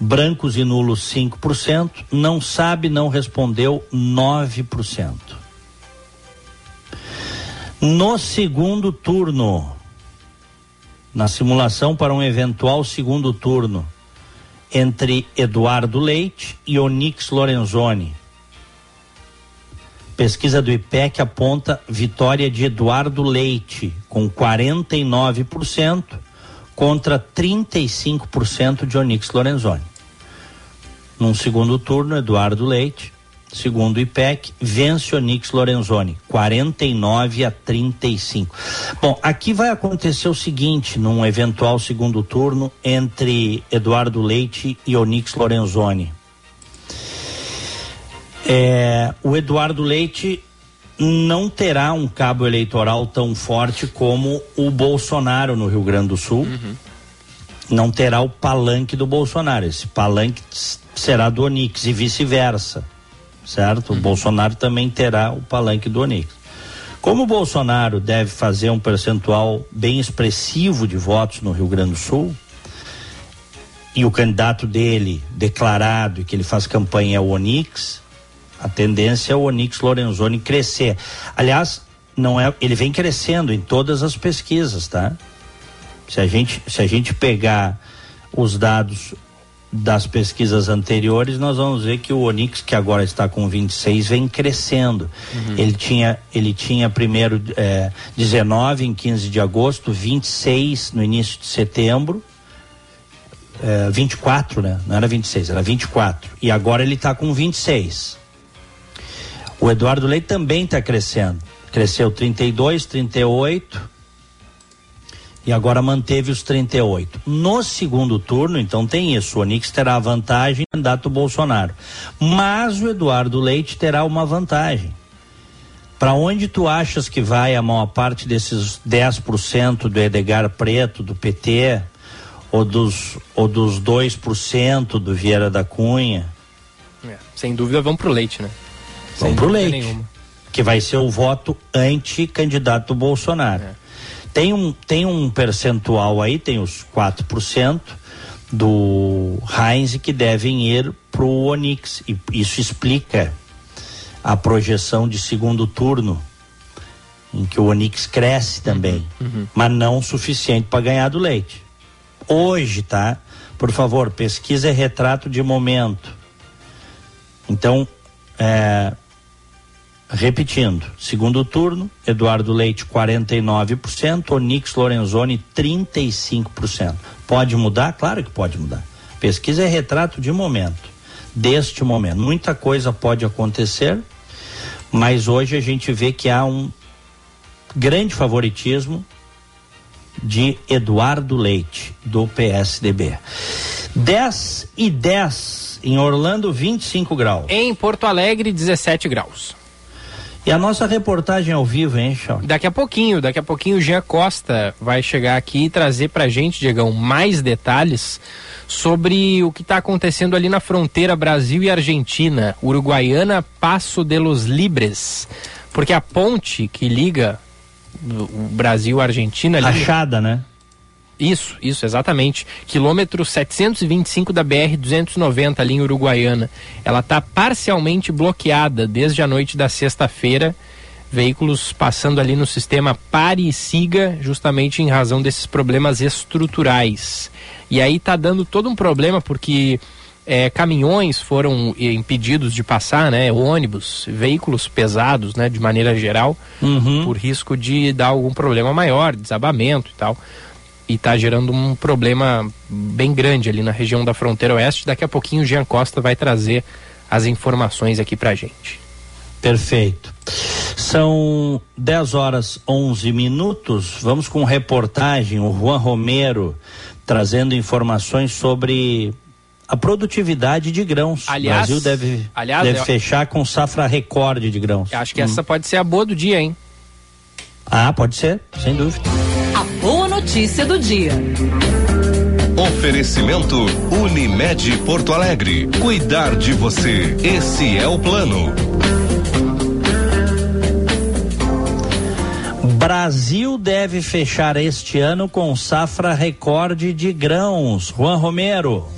brancos e nulos 5%, não sabe, não respondeu 9%. No segundo turno, na simulação para um eventual segundo turno entre Eduardo Leite e Onix Lorenzoni. Pesquisa do IPEC aponta vitória de Eduardo Leite com 49% contra 35% de Onix Lorenzoni. Num segundo turno, Eduardo Leite, segundo o IPEC, vence Onix Lorenzoni, 49 a 35. Bom, aqui vai acontecer o seguinte, num eventual segundo turno entre Eduardo Leite e Onix Lorenzoni. É, o Eduardo Leite não terá um cabo eleitoral tão forte como o Bolsonaro no Rio Grande do Sul. Uhum. Não terá o palanque do Bolsonaro. Esse palanque será do Onix e vice-versa. Certo? O Bolsonaro também terá o palanque do Onix. Como o Bolsonaro deve fazer um percentual bem expressivo de votos no Rio Grande do Sul, e o candidato dele declarado que ele faz campanha é o Onix, a tendência é o Onix Lorenzoni crescer. Aliás, não é, ele vem crescendo em todas as pesquisas, tá? Se a gente, se a gente pegar os dados das pesquisas anteriores, nós vamos ver que o Onix, que agora está com 26, vem crescendo. Uhum. Ele, tinha, ele tinha primeiro é, 19 em 15 de agosto, 26 no início de setembro, é, 24, né? Não era 26, era 24. E agora ele está com 26. O Eduardo Leite também está crescendo. Cresceu 32, 38 e agora manteve os 38. No segundo turno, então tem isso. O Onix terá a vantagem candidato Bolsonaro. Mas o Eduardo Leite terá uma vantagem. Para onde tu achas que vai a maior parte desses 10% do Edgar Preto, do PT, ou dos, ou dos 2% do Vieira da Cunha? É, sem dúvida vão pro Leite, né? Vão pro leite. Nenhuma. Que vai ser o voto anti-candidato Bolsonaro. É. Tem, um, tem um percentual aí, tem os 4% do Heinz que devem ir pro Onix. E isso explica a projeção de segundo turno, em que o Onix cresce também, uhum. uhum. mas não o suficiente para ganhar do leite. Hoje, tá? Por favor, pesquisa é retrato de momento. Então, é, Repetindo, segundo turno, Eduardo Leite 49%, Onix Lorenzoni 35%. Pode mudar? Claro que pode mudar. Pesquisa é retrato de momento, deste momento. Muita coisa pode acontecer, mas hoje a gente vê que há um grande favoritismo de Eduardo Leite, do PSDB. 10 e 10 em Orlando, 25 graus. Em Porto Alegre, 17 graus. E a nossa reportagem ao vivo, hein, Chão? Daqui a pouquinho, daqui a pouquinho o Jean Costa vai chegar aqui e trazer pra gente, Diegão, mais detalhes sobre o que está acontecendo ali na fronteira Brasil e Argentina, Uruguaiana Passo de los Libres. Porque a ponte que liga o Brasil e a Argentina ali. Rachada, né? Isso, isso, exatamente. Quilômetro 725 da BR-290 ali em Uruguaiana. Ela está parcialmente bloqueada desde a noite da sexta-feira. Veículos passando ali no sistema pare e siga, justamente em razão desses problemas estruturais. E aí está dando todo um problema porque é, caminhões foram impedidos de passar, né? Ônibus, veículos pesados, né? De maneira geral, uhum. por risco de dar algum problema maior, desabamento e tal e está gerando um problema bem grande ali na região da fronteira oeste. Daqui a pouquinho o Jean Costa vai trazer as informações aqui pra gente. Perfeito. São 10 horas 11 minutos. Vamos com reportagem. O Juan Romero trazendo informações sobre a produtividade de grãos. Aliás, o Brasil deve, aliás, deve eu... fechar com safra recorde de grãos. Acho que hum. essa pode ser a boa do dia, hein? Ah, pode ser, sem dúvida. A boa notícia do dia. Oferecimento Unimed Porto Alegre. Cuidar de você. Esse é o plano. Brasil deve fechar este ano com safra recorde de grãos. Juan Romero.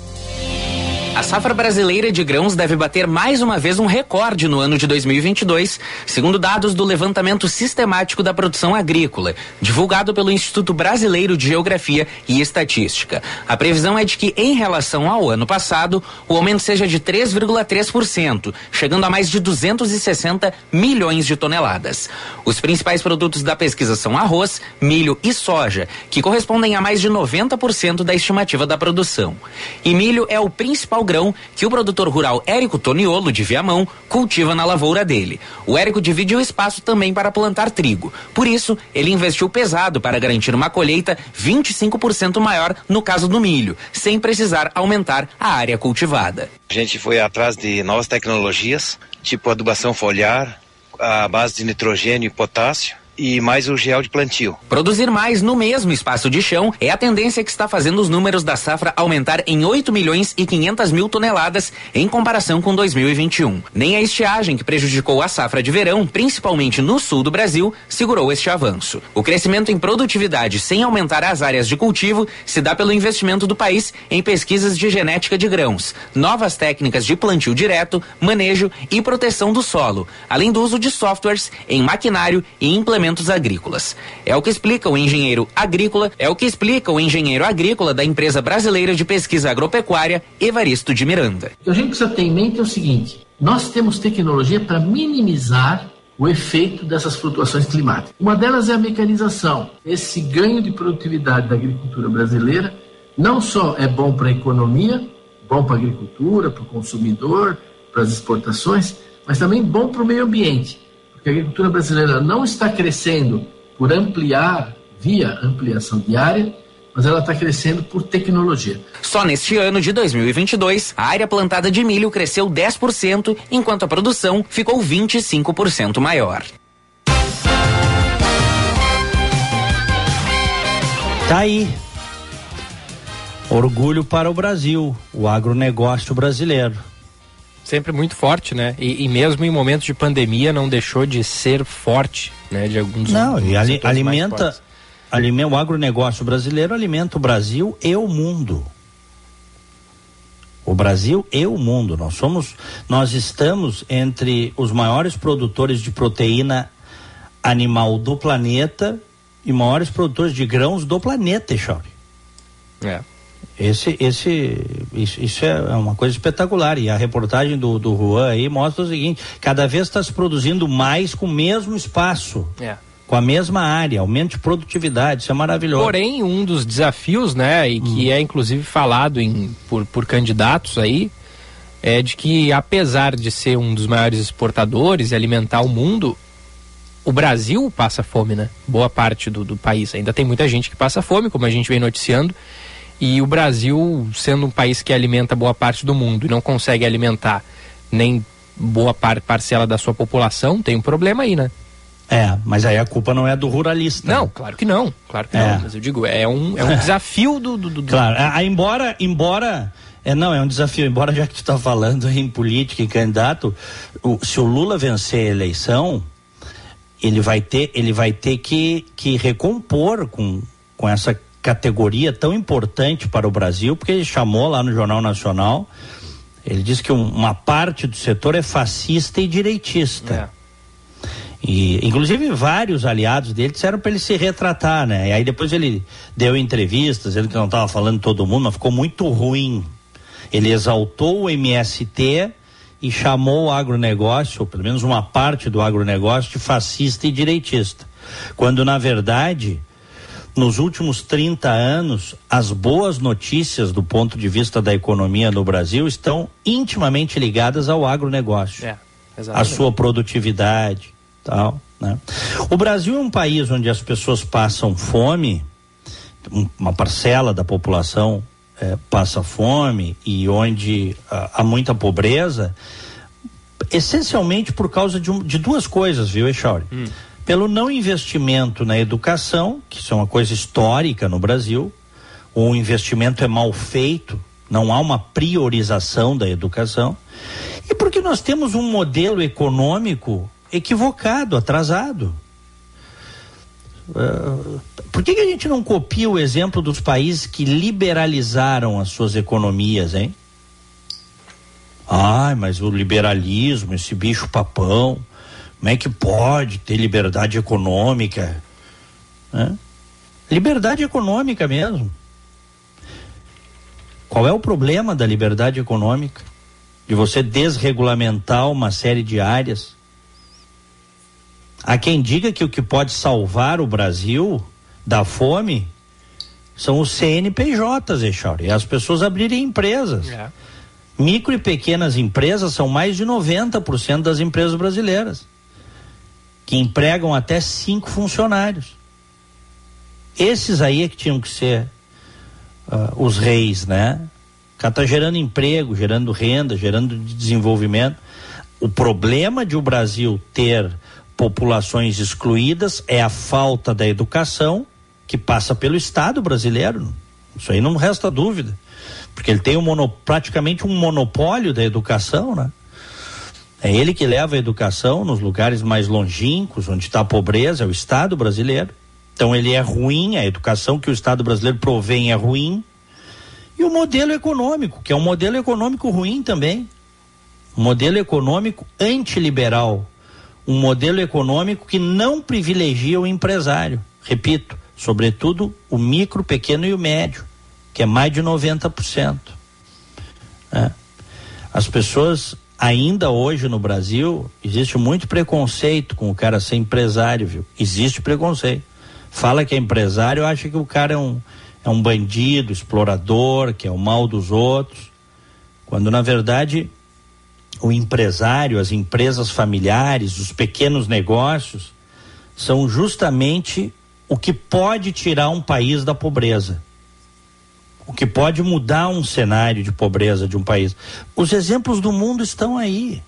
A safra brasileira de grãos deve bater mais uma vez um recorde no ano de 2022, segundo dados do levantamento sistemático da produção agrícola, divulgado pelo Instituto Brasileiro de Geografia e Estatística. A previsão é de que, em relação ao ano passado, o aumento seja de 3,3%, chegando a mais de 260 milhões de toneladas. Os principais produtos da pesquisa são arroz, milho e soja, que correspondem a mais de 90% da estimativa da produção. E milho é o principal grão que o produtor rural Érico Toniolo, de Viamão, cultiva na lavoura dele. O Érico divide o espaço também para plantar trigo. Por isso, ele investiu pesado para garantir uma colheita 25% maior no caso do milho, sem precisar aumentar a área cultivada. A gente foi atrás de novas tecnologias, tipo adubação foliar, a base de nitrogênio e potássio e mais o gel de plantio. Produzir mais no mesmo espaço de chão é a tendência que está fazendo os números da safra aumentar em 8 milhões e 500 mil toneladas em comparação com 2021. Nem a estiagem que prejudicou a safra de verão, principalmente no sul do Brasil, segurou este avanço. O crescimento em produtividade sem aumentar as áreas de cultivo se dá pelo investimento do país em pesquisas de genética de grãos, novas técnicas de plantio direto, manejo e proteção do solo, além do uso de softwares em maquinário e agrícolas. É o que explica o engenheiro agrícola, é o que explica o engenheiro agrícola da empresa brasileira de pesquisa agropecuária, Evaristo de Miranda. O que a gente precisa ter em mente é o seguinte: nós temos tecnologia para minimizar o efeito dessas flutuações climáticas. Uma delas é a mecanização. Esse ganho de produtividade da agricultura brasileira não só é bom para a economia, bom para a agricultura, para o consumidor, para as exportações, mas também bom para o meio ambiente que a agricultura brasileira não está crescendo por ampliar, via ampliação de área, mas ela está crescendo por tecnologia. Só neste ano de 2022, a área plantada de milho cresceu 10%, enquanto a produção ficou 25% maior. Tá aí. Orgulho para o Brasil, o agronegócio brasileiro sempre muito forte, né? E, e, mesmo em momentos de pandemia não deixou de ser forte, né? De alguns Não, e ali, alimenta, alimenta o agronegócio brasileiro alimenta o Brasil e o mundo. O Brasil e o mundo. Nós somos, nós estamos entre os maiores produtores de proteína animal do planeta e maiores produtores de grãos do planeta, Chauri. É. Esse, esse, isso, isso, é uma coisa espetacular. E a reportagem do, do Juan aí mostra o seguinte: cada vez está se produzindo mais com o mesmo espaço. É. Com a mesma área, aumento de produtividade, isso é maravilhoso. Porém, um dos desafios, né, e que hum. é inclusive falado em, por, por candidatos aí, é de que apesar de ser um dos maiores exportadores e alimentar o mundo, o Brasil passa fome, né? Boa parte do, do país. Ainda tem muita gente que passa fome, como a gente vem noticiando. E o Brasil, sendo um país que alimenta boa parte do mundo e não consegue alimentar nem boa par parcela da sua população, tem um problema aí, né? É, mas aí a culpa não é do ruralista. Não, claro que não, claro que é. não. Mas eu digo, é um, é um desafio do, do, do... Claro, é, embora, embora é, não, é um desafio. Embora já que tu está falando em política e candidato, o, se o Lula vencer a eleição, ele vai ter, ele vai ter que, que recompor com, com essa categoria tão importante para o Brasil, porque ele chamou lá no Jornal Nacional, ele disse que um, uma parte do setor é fascista e direitista. É. E, inclusive, vários aliados dele disseram para ele se retratar, né? E aí depois ele deu entrevistas, ele que não estava falando todo mundo, mas ficou muito ruim. Ele exaltou o MST e chamou o agronegócio, ou pelo menos uma parte do agronegócio, de fascista e direitista. Quando, na verdade, nos últimos 30 anos, as boas notícias do ponto de vista da economia no Brasil estão intimamente ligadas ao agronegócio. É, a sua produtividade, tal, né? O Brasil é um país onde as pessoas passam fome, uma parcela da população é, passa fome e onde há, há muita pobreza, essencialmente por causa de, um, de duas coisas, viu, Echauri? Hum pelo não investimento na educação, que isso é uma coisa histórica no Brasil, o investimento é mal feito, não há uma priorização da educação, e porque nós temos um modelo econômico equivocado, atrasado. Uh, por que, que a gente não copia o exemplo dos países que liberalizaram as suas economias, hein? Ai, mas o liberalismo, esse bicho papão. Como é que pode ter liberdade econômica? Né? Liberdade econômica mesmo. Qual é o problema da liberdade econômica? De você desregulamentar uma série de áreas? Há quem diga que o que pode salvar o Brasil da fome são os CNPJs, Echauri, e as pessoas abrirem empresas. É Micro e pequenas empresas são mais de 90% das empresas brasileiras, que empregam até cinco funcionários. Esses aí é que tinham que ser uh, os reis, né? O cara tá gerando emprego, gerando renda, gerando desenvolvimento. O problema de o Brasil ter populações excluídas é a falta da educação que passa pelo Estado brasileiro. Isso aí não resta dúvida. Porque ele tem um mono, praticamente um monopólio da educação, né? É ele que leva a educação nos lugares mais longínquos, onde está a pobreza, é o Estado brasileiro. Então ele é ruim, a educação que o Estado brasileiro provém é ruim. E o modelo econômico, que é um modelo econômico ruim também. Um modelo econômico antiliberal. Um modelo econômico que não privilegia o empresário. Repito, sobretudo o micro, pequeno e o médio, que é mais de 90%. É. As pessoas ainda hoje no Brasil existe muito preconceito com o cara ser empresário, viu? Existe preconceito fala que é empresário, acha que o cara é um, é um bandido, explorador, que é o mal dos outros. Quando na verdade o empresário, as empresas familiares, os pequenos negócios são justamente o que pode tirar um país da pobreza. O que pode mudar um cenário de pobreza de um país. Os exemplos do mundo estão aí.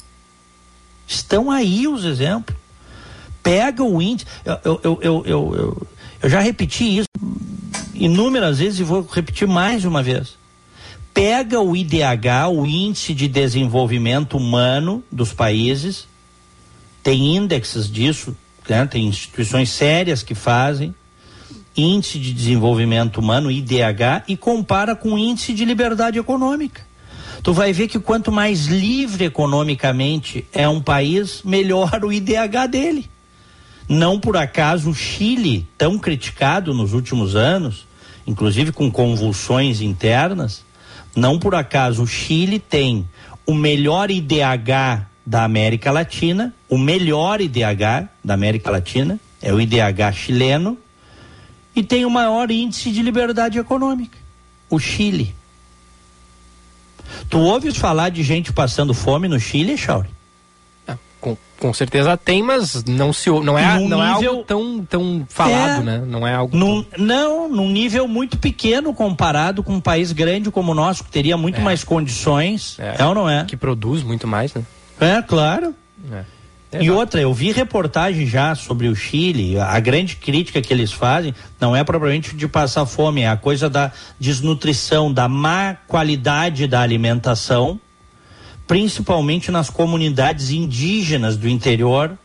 Estão aí os exemplos. Pega o índice. Eu, eu, eu, eu, eu, já repeti isso inúmeras vezes e vou repetir mais uma vez. Pega o IDH, o Índice de Desenvolvimento Humano dos países, tem índices disso, né? tem instituições sérias que fazem, Índice de Desenvolvimento Humano, IDH, e compara com o Índice de Liberdade Econômica. Tu vai ver que quanto mais livre economicamente é um país, melhor o IDH dele. Não por acaso o Chile, tão criticado nos últimos anos, inclusive com convulsões internas, não por acaso o Chile tem o melhor IDH da América Latina, o melhor IDH da América Latina, é o IDH chileno, e tem o maior índice de liberdade econômica, o Chile. Tu ouves falar de gente passando fome no Chile, Chauri? com, com certeza tem, mas não se não é, não nível, é algo tão, tão falado, é, né? Não é algo num, tão... não, num nível muito pequeno comparado com um país grande como o nosso, que teria muito é. mais condições. É. é. ou não é? Que produz muito mais, né? É, claro. É. E outra, eu vi reportagem já sobre o Chile, a grande crítica que eles fazem não é propriamente de passar fome, é a coisa da desnutrição, da má qualidade da alimentação principalmente nas comunidades indígenas do interior.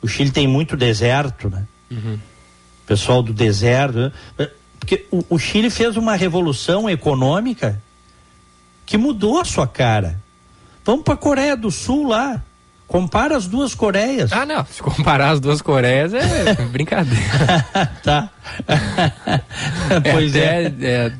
O Chile tem muito deserto, né? Uhum. Pessoal do deserto. Né? Porque o, o Chile fez uma revolução econômica que mudou a sua cara. Vamos para a Coreia do Sul lá. Compara as duas Coreias. Ah, não. Se comparar as duas Coreias é brincadeira. tá. pois é. É, é,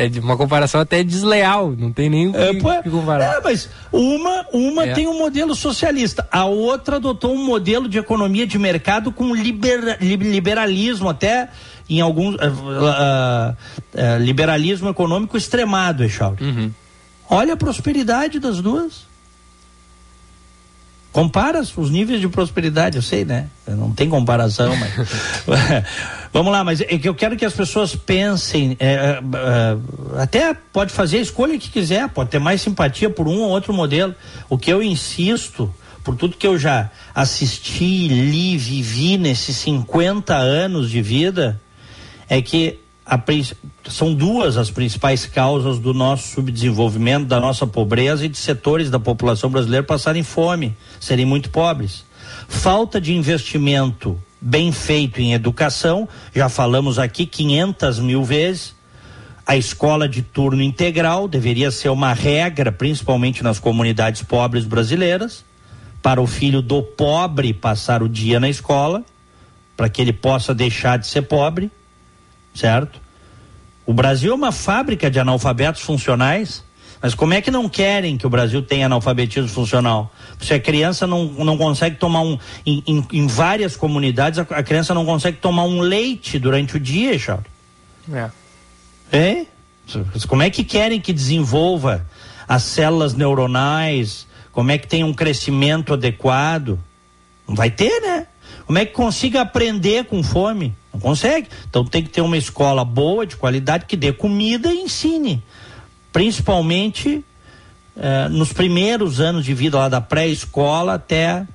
é, é, de uma comparação até desleal. Não tem nem o que, é, que comparar. É, mas uma, uma é. tem um modelo socialista, a outra adotou um modelo de economia de mercado com libera, liberalismo, até em alguns. Uh, uh, uh, liberalismo econômico extremado, Echauri. Uhum. Olha a prosperidade das duas. Compara os níveis de prosperidade, eu sei, né? Não tem comparação, mas. Vamos lá, mas é que eu quero que as pessoas pensem, é, é, é, até pode fazer a escolha que quiser, pode ter mais simpatia por um ou outro modelo. O que eu insisto, por tudo que eu já assisti, li, vivi nesses 50 anos de vida, é que a, são duas as principais causas do nosso subdesenvolvimento, da nossa pobreza e de setores da população brasileira passarem fome, serem muito pobres. Falta de investimento bem feito em educação, já falamos aqui 500 mil vezes. A escola de turno integral deveria ser uma regra, principalmente nas comunidades pobres brasileiras, para o filho do pobre passar o dia na escola, para que ele possa deixar de ser pobre certo? O Brasil é uma fábrica de analfabetos funcionais, mas como é que não querem que o Brasil tenha analfabetismo funcional? Se a criança não, não consegue tomar um. Em, em, em várias comunidades, a, a, criança não consegue tomar um leite durante o dia, Charles. É. É? Como é que querem que desenvolva as células neuronais, como é que tem um crescimento adequado. Não vai ter, né? Como é que consiga aprender com fome? Não consegue. Então tem que ter uma escola boa, de qualidade, que dê comida e ensine. Principalmente eh, nos primeiros anos de vida lá da pré-escola até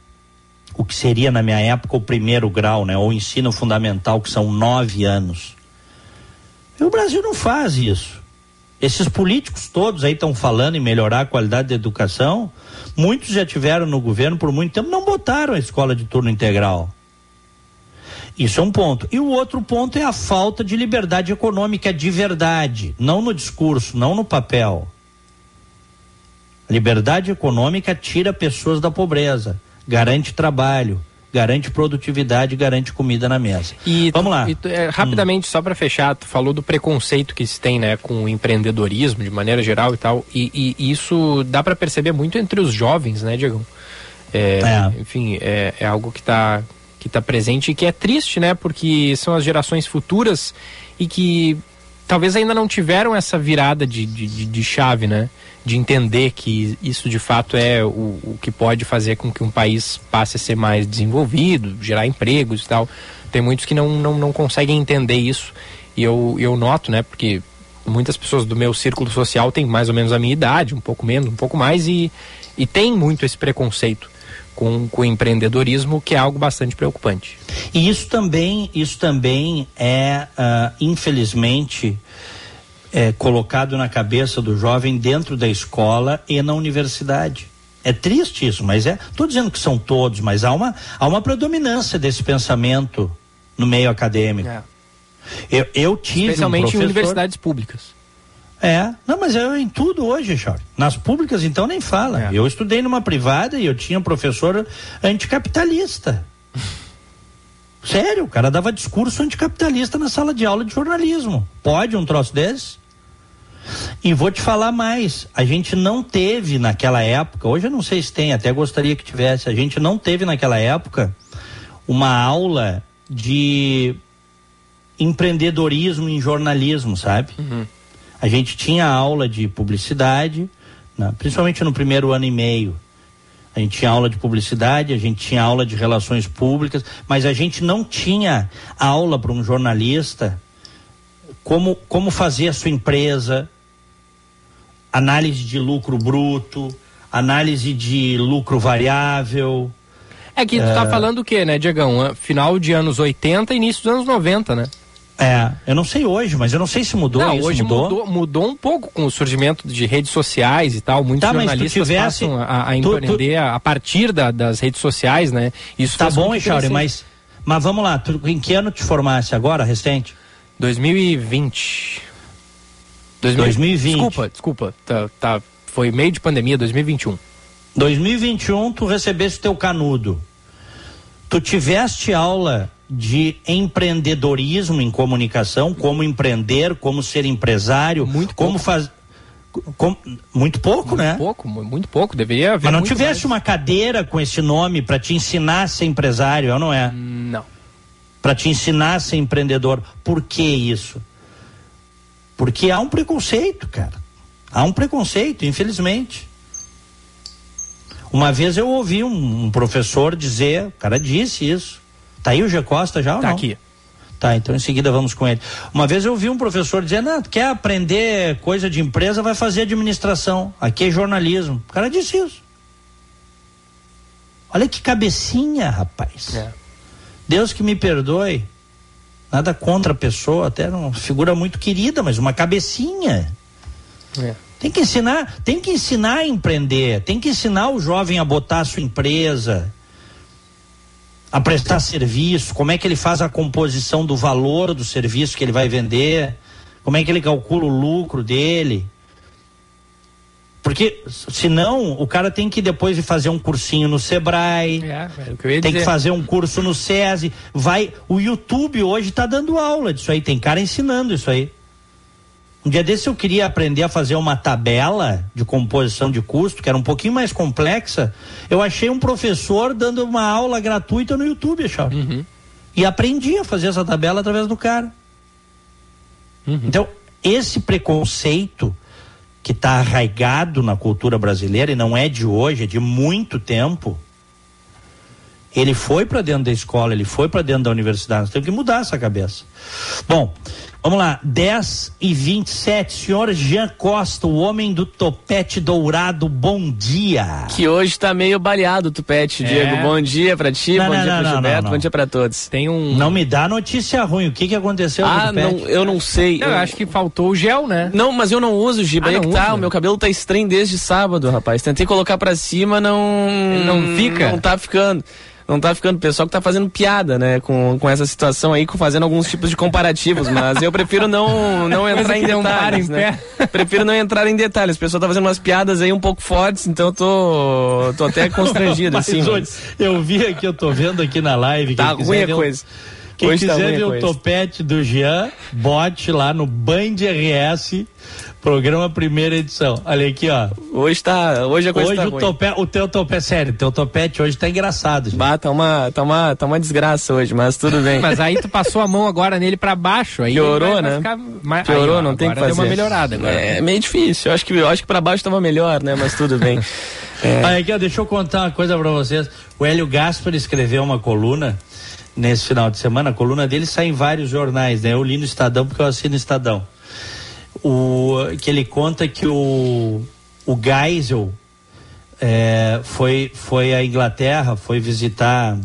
o que seria na minha época o primeiro grau, né? Ou ensino fundamental, que são nove anos. E o Brasil não faz isso. Esses políticos todos aí estão falando em melhorar a qualidade da educação. Muitos já tiveram no governo por muito tempo, não botaram a escola de turno integral. Isso é um ponto. E o outro ponto é a falta de liberdade econômica de verdade, não no discurso, não no papel. Liberdade econômica tira pessoas da pobreza, garante trabalho, garante produtividade, garante comida na mesa. E Vamos lá. E, é, rapidamente, hum. só para fechar, tu falou do preconceito que se tem, né, com o empreendedorismo de maneira geral e tal, e, e isso dá para perceber muito entre os jovens, né, Diego? É, é. Enfim, é, é algo que está que está presente e que é triste, né? Porque são as gerações futuras e que talvez ainda não tiveram essa virada de, de, de chave, né? De entender que isso de fato é o, o que pode fazer com que um país passe a ser mais desenvolvido, gerar empregos e tal. Tem muitos que não, não, não conseguem entender isso. E eu, eu noto, né? Porque muitas pessoas do meu círculo social têm mais ou menos a minha idade, um pouco menos, um pouco mais, e, e tem muito esse preconceito com, com o empreendedorismo, que é algo bastante preocupante. E isso também, isso também é, uh, infelizmente, é, colocado na cabeça do jovem dentro da escola e na universidade. É triste isso, mas é. Estou dizendo que são todos, mas há uma, há uma predominância desse pensamento no meio acadêmico. É. Eu, eu tive. Especialmente um professor... em universidades públicas. É, não, mas é em tudo hoje, Charles. Nas públicas, então, nem fala. É. Eu estudei numa privada e eu tinha um professor anticapitalista. Sério, o cara dava discurso anticapitalista na sala de aula de jornalismo. Pode um troço desse? E vou te falar mais, a gente não teve naquela época, hoje eu não sei se tem, até gostaria que tivesse, a gente não teve naquela época uma aula de empreendedorismo em jornalismo, sabe? Uhum. A gente tinha aula de publicidade, né? principalmente no primeiro ano e meio. A gente tinha aula de publicidade, a gente tinha aula de relações públicas, mas a gente não tinha aula para um jornalista como, como fazer a sua empresa, análise de lucro bruto, análise de lucro variável. É que tu está é... falando o quê, né, Diegão? Final de anos 80 início dos anos 90, né? É, eu não sei hoje, mas eu não sei se mudou não, hoje mudou? mudou? mudou. um pouco com o surgimento de redes sociais e tal. Muitos tá, jornalistas tivesse, passam a, a empreender tu, tu... a partir da, das redes sociais, né? Isso tá bom, Echauri, mas, mas vamos lá. Tu, em que ano te formasse agora, recente? 2020. 2020. Desculpa, desculpa. Tá, tá, foi meio de pandemia, 2021. 2021, tu recebeste teu canudo. Tu tiveste aula de empreendedorismo em comunicação, como empreender, como ser empresário, muito como fazer muito pouco, muito né? Pouco, muito pouco, deveria haver. Mas não tivesse mais. uma cadeira com esse nome para te ensinar a ser empresário, não é? Não. Para te ensinar a ser empreendedor. Por que isso? Porque há um preconceito, cara. Há um preconceito, infelizmente. Uma vez eu ouvi um, um professor dizer, o cara disse isso. Tá aí o G Costa já ou tá não? aqui. Tá, então em seguida vamos com ele. Uma vez eu vi um professor dizendo, ah, quer aprender coisa de empresa, vai fazer administração. Aqui é jornalismo. O cara disse isso. Olha que cabecinha, rapaz. É. Deus que me perdoe. Nada contra a pessoa, até uma figura muito querida, mas uma cabecinha. É. Tem que ensinar, tem que ensinar a empreender, tem que ensinar o jovem a botar a sua empresa a prestar serviço, como é que ele faz a composição do valor do serviço que ele vai vender, como é que ele calcula o lucro dele. Porque senão o cara tem que depois de fazer um cursinho no Sebrae, é, é que tem que fazer um curso no SESI, vai, o YouTube hoje está dando aula disso aí, tem cara ensinando isso aí. Um dia desse eu queria aprender a fazer uma tabela de composição de custo, que era um pouquinho mais complexa. Eu achei um professor dando uma aula gratuita no YouTube, Charles. Uhum. E aprendi a fazer essa tabela através do cara. Uhum. Então, esse preconceito que está arraigado na cultura brasileira e não é de hoje, é de muito tempo. Ele foi para dentro da escola, ele foi para dentro da universidade. Nós temos que mudar essa cabeça. Bom, Vamos lá, 10 e 27, senhor Jean Costa, o homem do topete dourado, bom dia. Que hoje tá meio baleado o topete, é. Diego. Bom dia pra ti, não, bom não, dia não, pro Gilberto, bom dia pra todos. Tem um. Não me dá notícia ruim, o que que aconteceu Ah, não, eu não sei. eu acho que faltou o gel, né? Não, mas eu não uso, Giba, ah, aí que tá, o meu cabelo tá estranho desde sábado, rapaz. Tentei colocar pra cima, não. Ele não fica? Não tá ficando não tá ficando. O pessoal que tá fazendo piada, né, com, com essa situação aí, com fazendo alguns tipos de comparativos, mas eu prefiro não, não entrar em detalhes, né? Prefiro não entrar em detalhes. O pessoal tá fazendo umas piadas aí um pouco fortes, então eu tô, tô até constrangido, mas, assim. Hoje, eu vi aqui, eu tô vendo aqui na live. Tá ruim a coisa. Quem Hoje tá quiser tá ver o topete do Jean, bote lá no Band RS Programa primeira edição. Olha aqui, ó. Hoje tá. Hoje a coisa hoje tá o, tope, o teu topete, sério, teu topete hoje tá engraçado. Bah, tá uma, tá, uma, tá uma desgraça hoje, mas tudo bem. mas aí tu passou a mão agora nele pra baixo. Aí Piorou, vai, né? Vai mais... Piorou, aí, ó, não tem que fazer. Deu uma melhorada agora. É meio difícil. Eu acho que, eu acho que pra baixo tava melhor, né? Mas tudo bem. é. Aí, aqui, ó, deixa eu contar uma coisa pra vocês. O Hélio Gaspar escreveu uma coluna nesse final de semana. A coluna dele sai em vários jornais, né? Eu li no Estadão porque eu assino Estadão o, que ele conta que o, o Geisel é, foi, foi à Inglaterra, foi visitar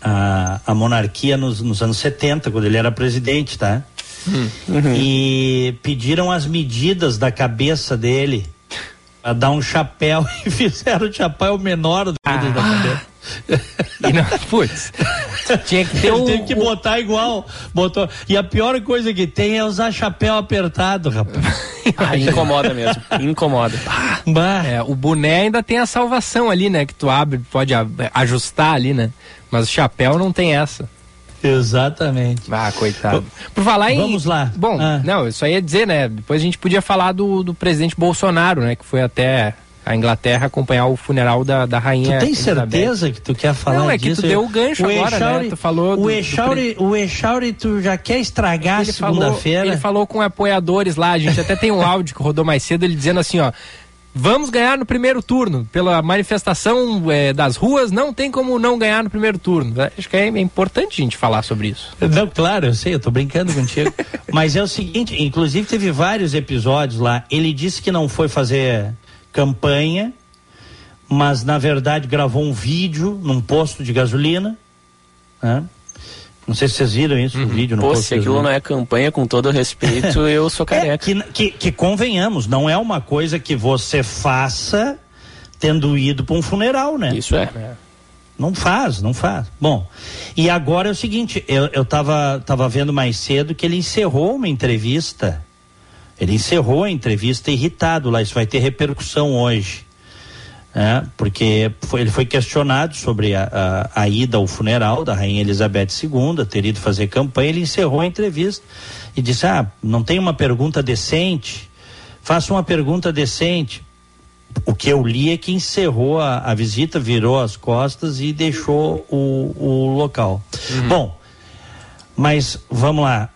a, a monarquia nos, nos anos 70, quando ele era presidente, tá? Uhum. E pediram as medidas da cabeça dele para dar um chapéu e fizeram o chapéu menor do ah. da cabeça. E não, putz, tinha que ter um, Tem que botar igual. Botou. E a pior coisa que tem é usar chapéu apertado, rapaz. Ah, incomoda mesmo. Incomoda. Bah. É, o boné ainda tem a salvação ali, né? Que tu abre, pode ajustar ali, né? Mas o chapéu não tem essa. Exatamente. Ah, coitado. Por falar em. Vamos lá. Bom, ah. não, eu só ia dizer, né? Depois a gente podia falar do, do presidente Bolsonaro, né? Que foi até a Inglaterra acompanhar o funeral da, da rainha. Tu tem certeza que tu quer falar Não, é disso? que tu deu o gancho o agora, Echauri, né? Tu falou o Echauri, do... o Echauri, tu já quer estragar segunda-feira? Ele falou com apoiadores lá, a gente até tem um áudio que rodou mais cedo, ele dizendo assim, ó, Vamos ganhar no primeiro turno. Pela manifestação é, das ruas, não tem como não ganhar no primeiro turno. Acho que é, é importante a gente falar sobre isso. Não, claro, eu sei, eu tô brincando contigo. Mas é o seguinte, inclusive teve vários episódios lá. Ele disse que não foi fazer campanha, mas na verdade gravou um vídeo num posto de gasolina. Né? Não sei se vocês viram isso, uhum. o vídeo no Pô, se aquilo não é campanha, com todo respeito, eu sou é, careca. É, que, que, que, convenhamos, não é uma coisa que você faça tendo ido para um funeral, né? Isso é. Não faz, não faz. Bom, e agora é o seguinte, eu, eu tava, tava vendo mais cedo que ele encerrou uma entrevista ele encerrou a entrevista irritado lá, isso vai ter repercussão hoje. Né? Porque foi, ele foi questionado sobre a, a, a, ida ao funeral da Rainha Elizabeth II, ter ido fazer campanha, ele encerrou a entrevista e disse: Ah, não tem uma pergunta decente? Faça uma pergunta decente. O que eu li é que encerrou a, a visita, virou as costas e deixou o, o local. Uhum. Bom, mas vamos lá.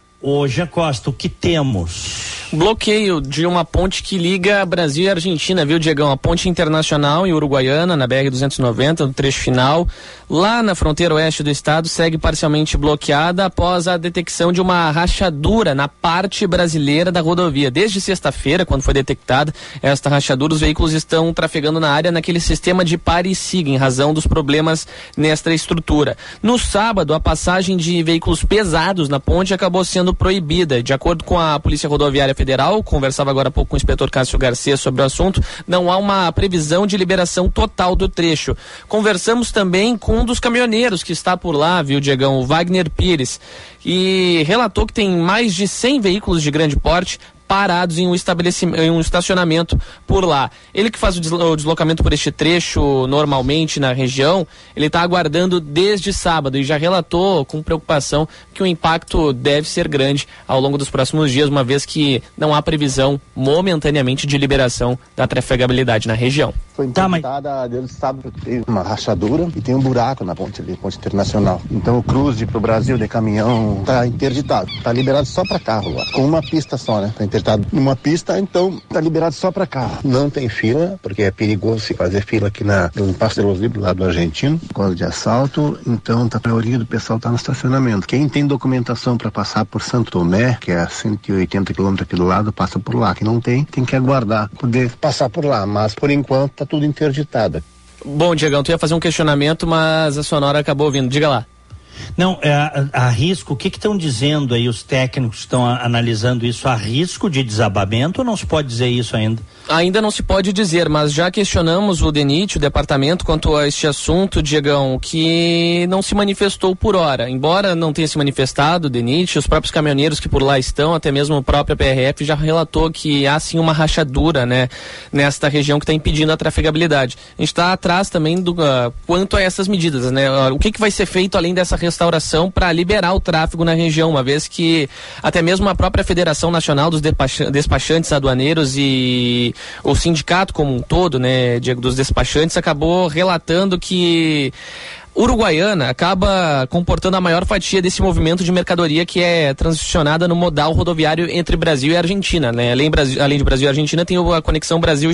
Jean Costa, o que temos? Bloqueio de uma ponte que liga Brasil e Argentina, viu, Diegão? A ponte internacional em Uruguaiana, na BR-290, no trecho final, lá na fronteira oeste do estado, segue parcialmente bloqueada após a detecção de uma rachadura na parte brasileira da rodovia. Desde sexta-feira, quando foi detectada esta rachadura, os veículos estão trafegando na área naquele sistema de pare e siga, em razão dos problemas nesta estrutura. No sábado, a passagem de veículos pesados na ponte acabou sendo proibida. De acordo com a Polícia Rodoviária Federal, conversava agora há pouco com o inspetor Cássio Garcia sobre o assunto, não há uma previsão de liberação total do trecho. Conversamos também com um dos caminhoneiros que está por lá, viu, Diegão, o Wagner Pires, e relatou que tem mais de 100 veículos de grande porte parados em um, estabelecimento, em um estacionamento por lá. Ele que faz o deslocamento por este trecho normalmente na região, ele está aguardando desde sábado e já relatou com preocupação que o impacto deve ser grande ao longo dos próximos dias, uma vez que não há previsão momentaneamente de liberação da trafegabilidade na região. Foi interditada tá, mas... desde sábado, tem uma rachadura e tem um buraco na ponte ali, ponte internacional. Então o cruze para o Brasil de caminhão está interditado, está liberado só para carro lá, com uma pista só, né? Tá interditado numa pista, então tá liberado só para carro. Não tem fila, porque é perigoso se fazer fila aqui na, no Passo de los Libres, lá do argentino, por causa de assalto, então tá a maioria do pessoal tá no estacionamento. Quem tem documentação para passar por Santo Tomé, que é a 180 quilômetros aqui do lado, passa por lá. Quem não tem, tem que aguardar poder passar por lá, mas por enquanto tá tudo interditado. Bom, Diegão, tu ia fazer um questionamento, mas a sonora acabou vindo. Diga lá. Não, é, a risco, o que estão dizendo aí os técnicos que estão analisando isso? Há risco de desabamento ou não se pode dizer isso ainda? Ainda não se pode dizer, mas já questionamos o DENIT, o departamento, quanto a este assunto, Diegão, que não se manifestou por hora. Embora não tenha se manifestado o DENIT, os próprios caminhoneiros que por lá estão, até mesmo a própria PRF, já relatou que há sim uma rachadura, né, nesta região que está impedindo a trafegabilidade. A gente está atrás também do uh, quanto a essas medidas, né? Uh, o que, que vai ser feito além dessa restauração para liberar o tráfego na região, uma vez que até mesmo a própria Federação Nacional dos Despachantes Aduaneiros e o sindicato como um todo, né, Diego, dos despachantes, acabou relatando que Uruguaiana acaba comportando a maior fatia desse movimento de mercadoria que é transicionada no modal rodoviário entre Brasil e Argentina. Né? Além, Brasil, além de Brasil e Argentina, tem a conexão Brasil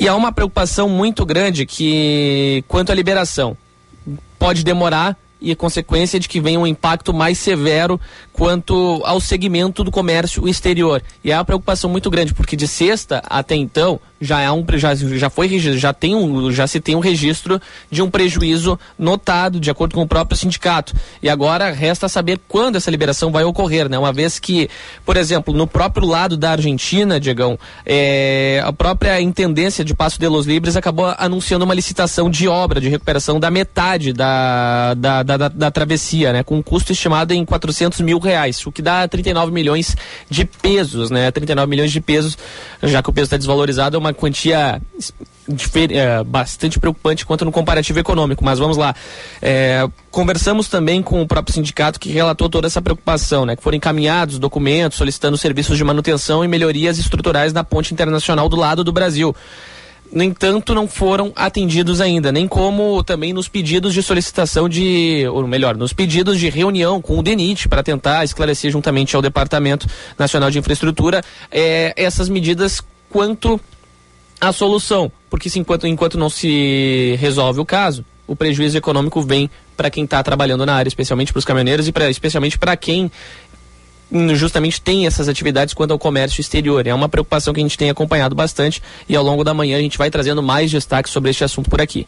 e há uma preocupação muito grande que, quanto à liberação, pode demorar e a consequência de que venha um impacto mais severo quanto ao segmento do comércio exterior. E é uma preocupação muito grande, porque de sexta até então já é um já, já foi já tem um já se tem um registro de um prejuízo notado de acordo com o próprio sindicato. E agora resta saber quando essa liberação vai ocorrer, né? Uma vez que, por exemplo, no próprio lado da Argentina, Diegão, é, a própria intendência de Passo de los Libres acabou anunciando uma licitação de obra de recuperação da metade da, da, da, da, da travessia, né? Com um custo estimado em 400 mil reais, o que dá 39 milhões de pesos, né? 39 milhões de pesos, já que o peso está desvalorizado, é uma quantia é, bastante preocupante quanto no comparativo econômico, mas vamos lá. É, conversamos também com o próprio sindicato que relatou toda essa preocupação, né? Que foram encaminhados documentos solicitando serviços de manutenção e melhorias estruturais na ponte internacional do lado do Brasil no entanto, não foram atendidos ainda, nem como também nos pedidos de solicitação de, ou melhor, nos pedidos de reunião com o DENIT para tentar esclarecer juntamente ao Departamento Nacional de Infraestrutura é, essas medidas quanto à solução, porque se, enquanto, enquanto não se resolve o caso, o prejuízo econômico vem para quem está trabalhando na área, especialmente para os caminhoneiros e pra, especialmente para quem justamente tem essas atividades quanto ao comércio exterior. É uma preocupação que a gente tem acompanhado bastante e ao longo da manhã a gente vai trazendo mais destaques sobre este assunto por aqui.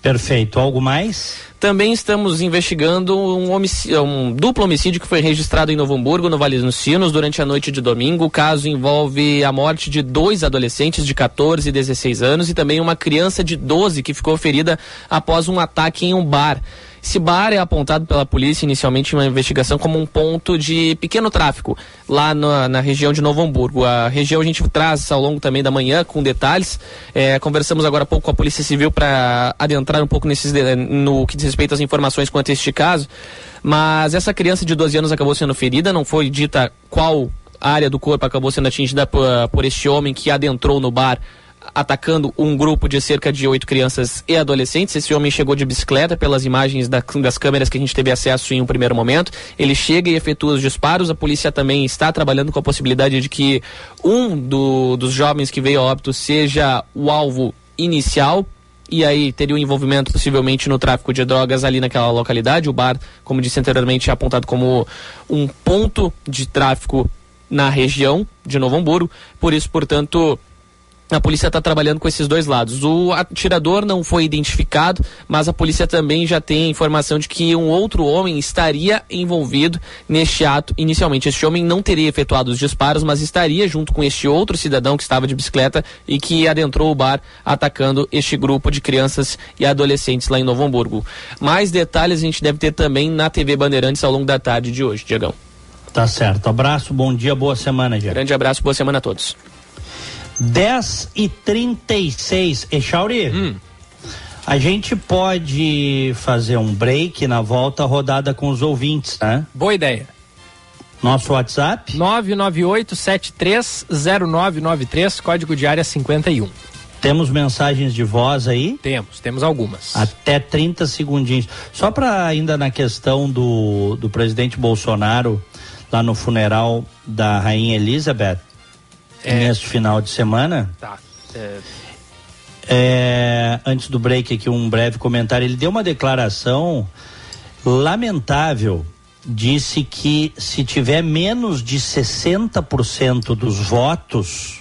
Perfeito. Algo mais? Também estamos investigando um, homicídio, um, duplo homicídio que foi registrado em Novo Hamburgo, no Vale dos Sinos, durante a noite de domingo. O caso envolve a morte de dois adolescentes de 14 e 16 anos e também uma criança de 12 que ficou ferida após um ataque em um bar. Esse bar é apontado pela polícia inicialmente em uma investigação como um ponto de pequeno tráfico lá na, na região de Novo Hamburgo. A região a gente traz ao longo também da manhã com detalhes. É, conversamos agora há pouco com a Polícia Civil para adentrar um pouco nesses, no que diz respeito às informações quanto a este caso. Mas essa criança de 12 anos acabou sendo ferida, não foi dita qual área do corpo acabou sendo atingida por, por este homem que adentrou no bar atacando um grupo de cerca de oito crianças e adolescentes. Esse homem chegou de bicicleta pelas imagens da, das câmeras que a gente teve acesso em um primeiro momento. Ele chega e efetua os disparos. A polícia também está trabalhando com a possibilidade de que um do, dos jovens que veio a óbito seja o alvo inicial e aí teria um envolvimento possivelmente no tráfico de drogas ali naquela localidade. O bar, como disse anteriormente, é apontado como um ponto de tráfico na região de Novo Hamburgo. Por isso, portanto, a polícia está trabalhando com esses dois lados. O atirador não foi identificado, mas a polícia também já tem informação de que um outro homem estaria envolvido neste ato inicialmente. Este homem não teria efetuado os disparos, mas estaria junto com este outro cidadão que estava de bicicleta e que adentrou o bar atacando este grupo de crianças e adolescentes lá em Novo Hamburgo. Mais detalhes a gente deve ter também na TV Bandeirantes ao longo da tarde de hoje, Diegão. Tá certo. Abraço, bom dia, boa semana, Diego. Grande abraço, boa semana a todos. 10 e 36 Echauri, hum. a gente pode fazer um break na volta rodada com os ouvintes, né? Boa ideia. Nosso WhatsApp? 998-730993, código de área 51. Temos mensagens de voz aí? Temos, temos algumas. Até 30 segundinhos. Só para ainda na questão do, do presidente Bolsonaro lá no funeral da Rainha Elizabeth É. neste final de semana. Tá. É, É, antes do break aqui um breve comentário. Ele deu uma declaração lamentável. Disse que se tiver menos de 60% dos votos,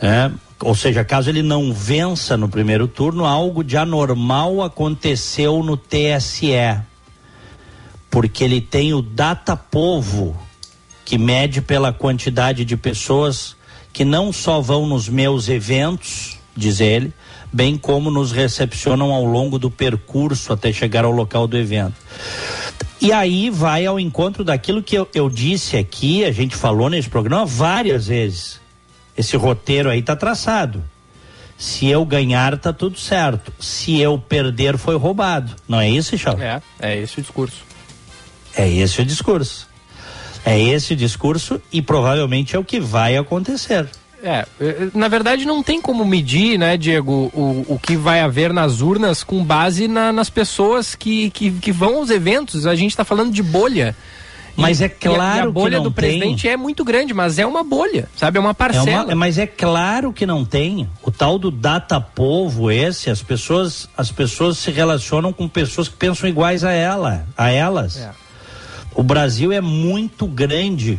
é, ou seja, caso ele não vença no primeiro turno, algo de anormal aconteceu no TSE. Porque ele tem o data povo, que mede pela quantidade de pessoas que não só vão nos meus eventos, diz ele, bem como nos recepcionam ao longo do percurso até chegar ao local do evento. E aí vai ao encontro daquilo que eu, eu disse aqui, a gente falou nesse programa várias vezes. Esse roteiro aí tá traçado. Se eu ganhar, tá tudo certo. Se eu perder, foi roubado. Não é isso, Chau? é, é esse o discurso. É esse o discurso. É esse o discurso e provavelmente é o que vai acontecer. É, eh, na verdade não tem como medir, né, Diego, o, o que vai haver nas urnas com base na- nas pessoas que, que, que vão aos eventos. A gente está falando de bolha. Mas E- é e a- claro e a, bolha do tem. presidente é muito grande, mas é uma bolha, sabe? É uma É parcela. uma- mas é claro que não tem. O tal do data povo esse, as pessoas, as pessoas se relacionam com pessoas que pensam iguais a ela, a elas. É. O Brasil é muito grande.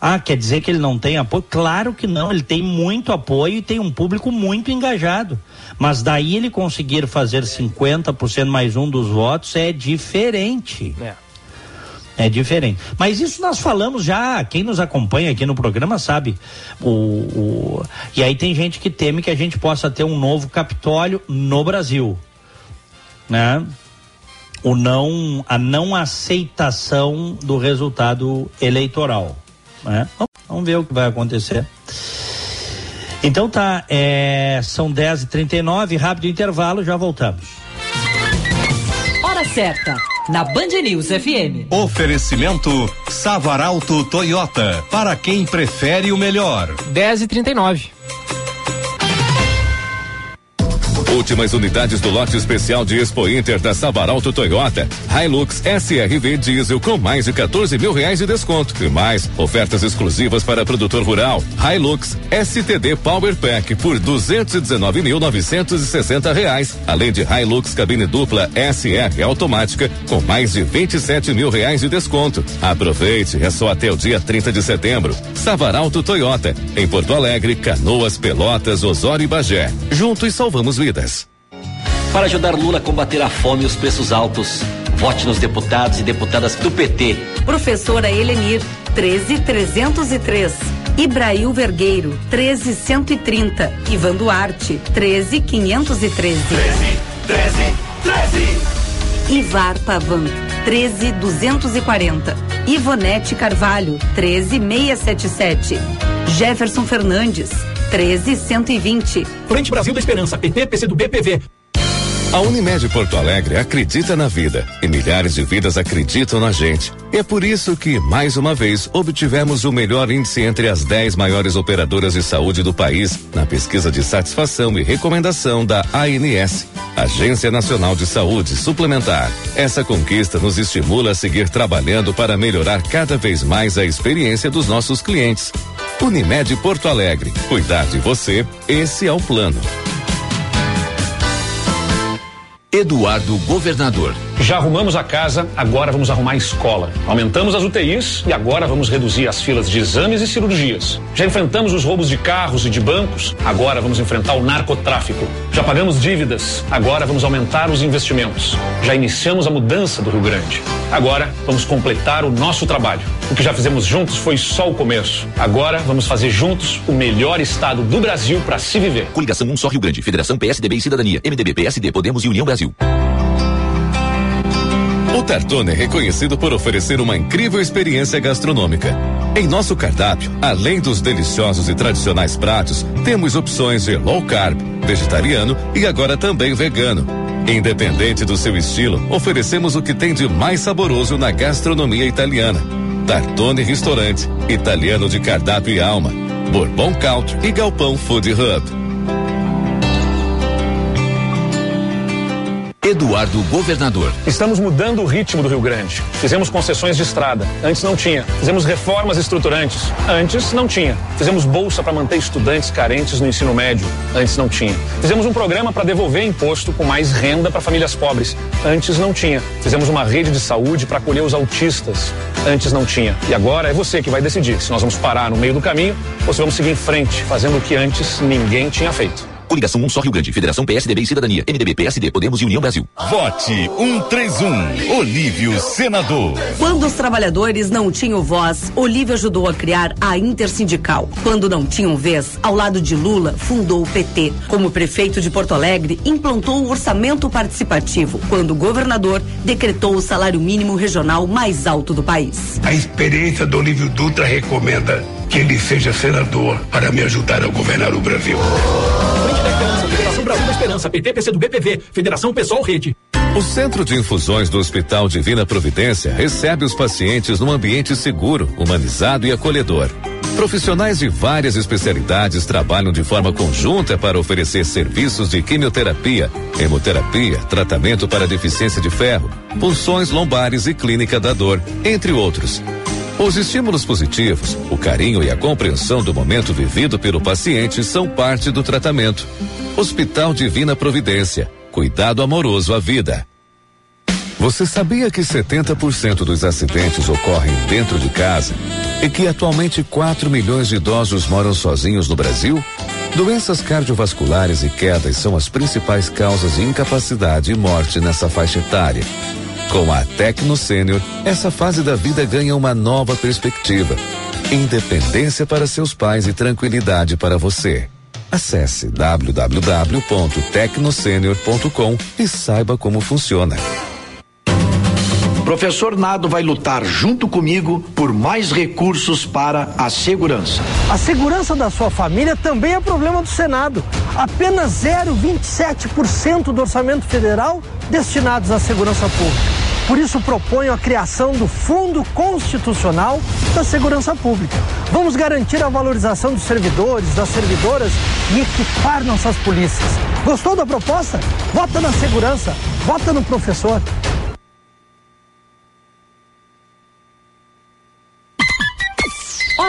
Ah, quer dizer que ele não tem apoio? Claro que não, ele tem muito apoio e tem um público muito engajado. Mas daí ele conseguir fazer 50% mais um dos votos é diferente. É. É diferente. Mas isso nós falamos já, quem nos acompanha aqui no programa sabe. O, o- E aí tem gente que teme que a gente possa ter um novo Capitólio no Brasil. Né? O não, a não aceitação do resultado eleitoral. Né? Vamos- ver o que vai acontecer. Então tá, é, são 10h39, rápido intervalo, já voltamos. Hora certa, na Band News FM. Oferecimento Savaralto Toyota, para quem prefere o melhor. 10 Últimas unidades do lote especial de Expo Inter da Savaralto Toyota. Hilux SRV Diesel com mais de 14 mil reais de desconto. E mais, ofertas exclusivas para produtor rural. Hilux STD Power Pack por 219.960 reais. Além de Hilux cabine dupla SR automática com mais de 27 mil reais de desconto. Aproveite, é só até o dia 30 de setembro. Savaralto Toyota, em Porto Alegre, Canoas, Pelotas, Osório e Bagé. Juntos salvamos vidas. Para ajudar Lula a combater a fome e os preços altos, vote nos deputados e deputadas do PT. Professora Helenir, 13303. Ibrail Vergueiro, 13130. Ivan Duarte, 13513. 13, 13. Ivar Pavan, 13240. Ivonete Carvalho, 13677. Jefferson Fernandes, 13120. Frente Brasil da Esperança, PT, PC do BPV. A Unimed Porto Alegre acredita na vida e milhares de vidas acreditam na gente. É por isso que, mais uma vez, obtivemos o melhor índice entre as 10 maiores operadoras de saúde do país na pesquisa de satisfação e recomendação da ANS, Agência Nacional de Saúde Suplementar. Essa conquista nos estimula a seguir trabalhando para melhorar cada vez mais a experiência dos nossos clientes. Unimed Porto Alegre. Cuidar de você, esse é o plano. Eduardo Governador. Já arrumamos a casa, agora vamos arrumar a escola. Aumentamos as UTIs e agora vamos reduzir as filas de exames e cirurgias. Já enfrentamos os roubos de carros e de bancos, agora vamos enfrentar o narcotráfico. Já pagamos dívidas, agora vamos aumentar os investimentos. Já iniciamos a mudança do Rio Grande. Agora vamos completar o nosso trabalho. O que já fizemos juntos foi só o começo. Agora vamos fazer juntos o melhor estado do Brasil para se viver. Coligação Um Só Rio Grande, Federação PSDB e Cidadania, MDB, PSD, Podemos e União Brasil. O Tartone é reconhecido por oferecer uma incrível experiência gastronômica. Em nosso cardápio, além dos deliciosos e tradicionais pratos, temos opções de low carb, vegetariano e agora também vegano. Independente do seu estilo, oferecemos o que tem de mais saboroso na gastronomia italiana. Tartone Restaurante, italiano de cardápio e alma. Bourbon Country e Galpão Food Hub. Eduardo Governador. Estamos mudando o ritmo do Rio Grande. Fizemos concessões de estrada. Antes não tinha. Fizemos reformas estruturantes. Antes não tinha. Fizemos bolsa para manter estudantes carentes no ensino médio. Antes não tinha. Fizemos um programa para devolver imposto com mais renda para famílias pobres. Antes não tinha. Fizemos uma rede de saúde para acolher os autistas. Antes não tinha. E agora é você que vai decidir se nós vamos parar no meio do caminho ou se vamos seguir em frente, fazendo o que antes ninguém tinha feito. Coligação 1 um só Rio Grande, Federação PSDB e Cidadania, MDB, PSD, Podemos e União Brasil. Vote 131, Olívio Senador. Quando os trabalhadores não tinham voz, Olívio ajudou a criar a Intersindical. Quando não tinham vez, ao lado de Lula, fundou o PT. Como prefeito de Porto Alegre, implantou o orçamento participativo. Quando governador, decretou o salário mínimo regional mais alto do país. A experiência do Olívio Dutra recomenda que ele seja senador para me ajudar a governar o Brasil. Brasil da Esperança, PT, PC do BPV, Federação Pessoal Rede. O Centro de Infusões do Hospital Divina Providência recebe os pacientes num ambiente seguro, humanizado e acolhedor. Profissionais de várias especialidades trabalham de forma conjunta para oferecer serviços de quimioterapia, hemoterapia, tratamento para deficiência de ferro, punções lombares e clínica da dor, entre outros. Os estímulos positivos, o carinho e a compreensão do momento vivido pelo paciente são parte do tratamento. Hospital Divina Providência. Cuidado amoroso à vida. Você sabia que 70% dos acidentes ocorrem dentro de casa e que atualmente 4 milhões de idosos moram sozinhos no Brasil? Doenças cardiovasculares e quedas são as principais causas de incapacidade e morte nessa faixa etária. Com a Tecno Sênior, essa fase da vida ganha uma nova perspectiva. Independência para seus pais e tranquilidade para você. Acesse www.tecnosenior.com e saiba como funciona. Professor Nado vai lutar junto comigo por mais recursos para a segurança. A segurança da sua família também é problema do Senado. Apenas 0,27% do orçamento federal destinados à segurança pública. Por isso proponho a criação do Fundo Constitucional da Segurança Pública. Vamos garantir a valorização dos servidores, das servidoras e equipar nossas polícias. Gostou da proposta? Vota na segurança, vota no professor.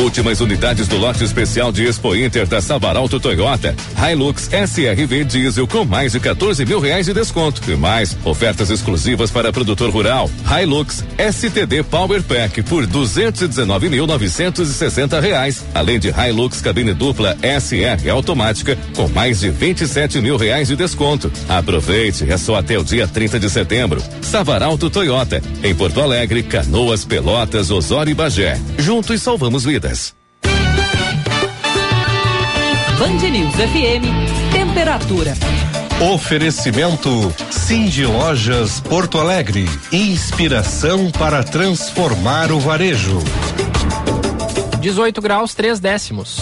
Últimas unidades do lote especial de Expo Inter da Savaralto Toyota. Hilux SRV Diesel com mais de 14 mil reais de desconto. E mais, ofertas exclusivas para produtor rural. Hilux STD Power Pack por 219.960 reais. Além de Hilux cabine dupla SR automática com mais de 27 mil reais de desconto. Aproveite, é só até o dia 30 de setembro. Savaralto Toyota, em Porto Alegre, Canoas, Pelotas, Osório e Bagé. Juntos salvamos vidas. Band News FM, temperatura. Oferecimento Cindy Lojas Porto Alegre. Inspiração para transformar o varejo. 18 graus, 3 décimos.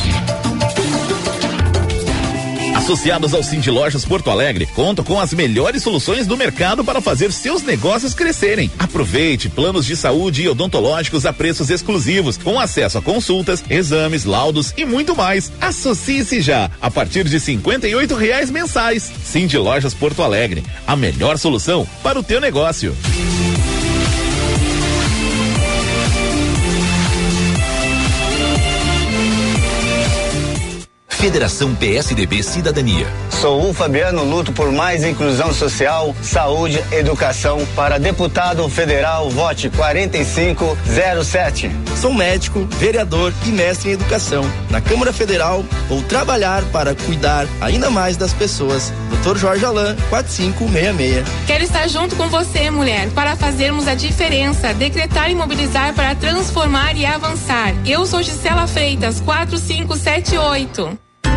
Associados ao Cindy Lojas Porto Alegre, contam com as melhores soluções do mercado para fazer seus negócios crescerem. Aproveite planos de saúde e odontológicos a preços exclusivos, com acesso a consultas, exames, laudos e muito mais. Associe-se já a partir de cinquenta e reais mensais. Cindy Lojas Porto Alegre, a melhor solução para o teu negócio. Federação PSDB Cidadania. Sou o Fabiano, luto por mais inclusão social, saúde, educação. Para deputado federal, vote 4507. Sou médico, vereador e mestre em educação. Na Câmara Federal, vou trabalhar para cuidar ainda mais das pessoas. Dr. Jorge Alain, 4566. Quero estar junto com você, mulher, para fazermos a diferença, decretar e mobilizar para transformar e avançar. Eu sou Gisela Freitas, 4578.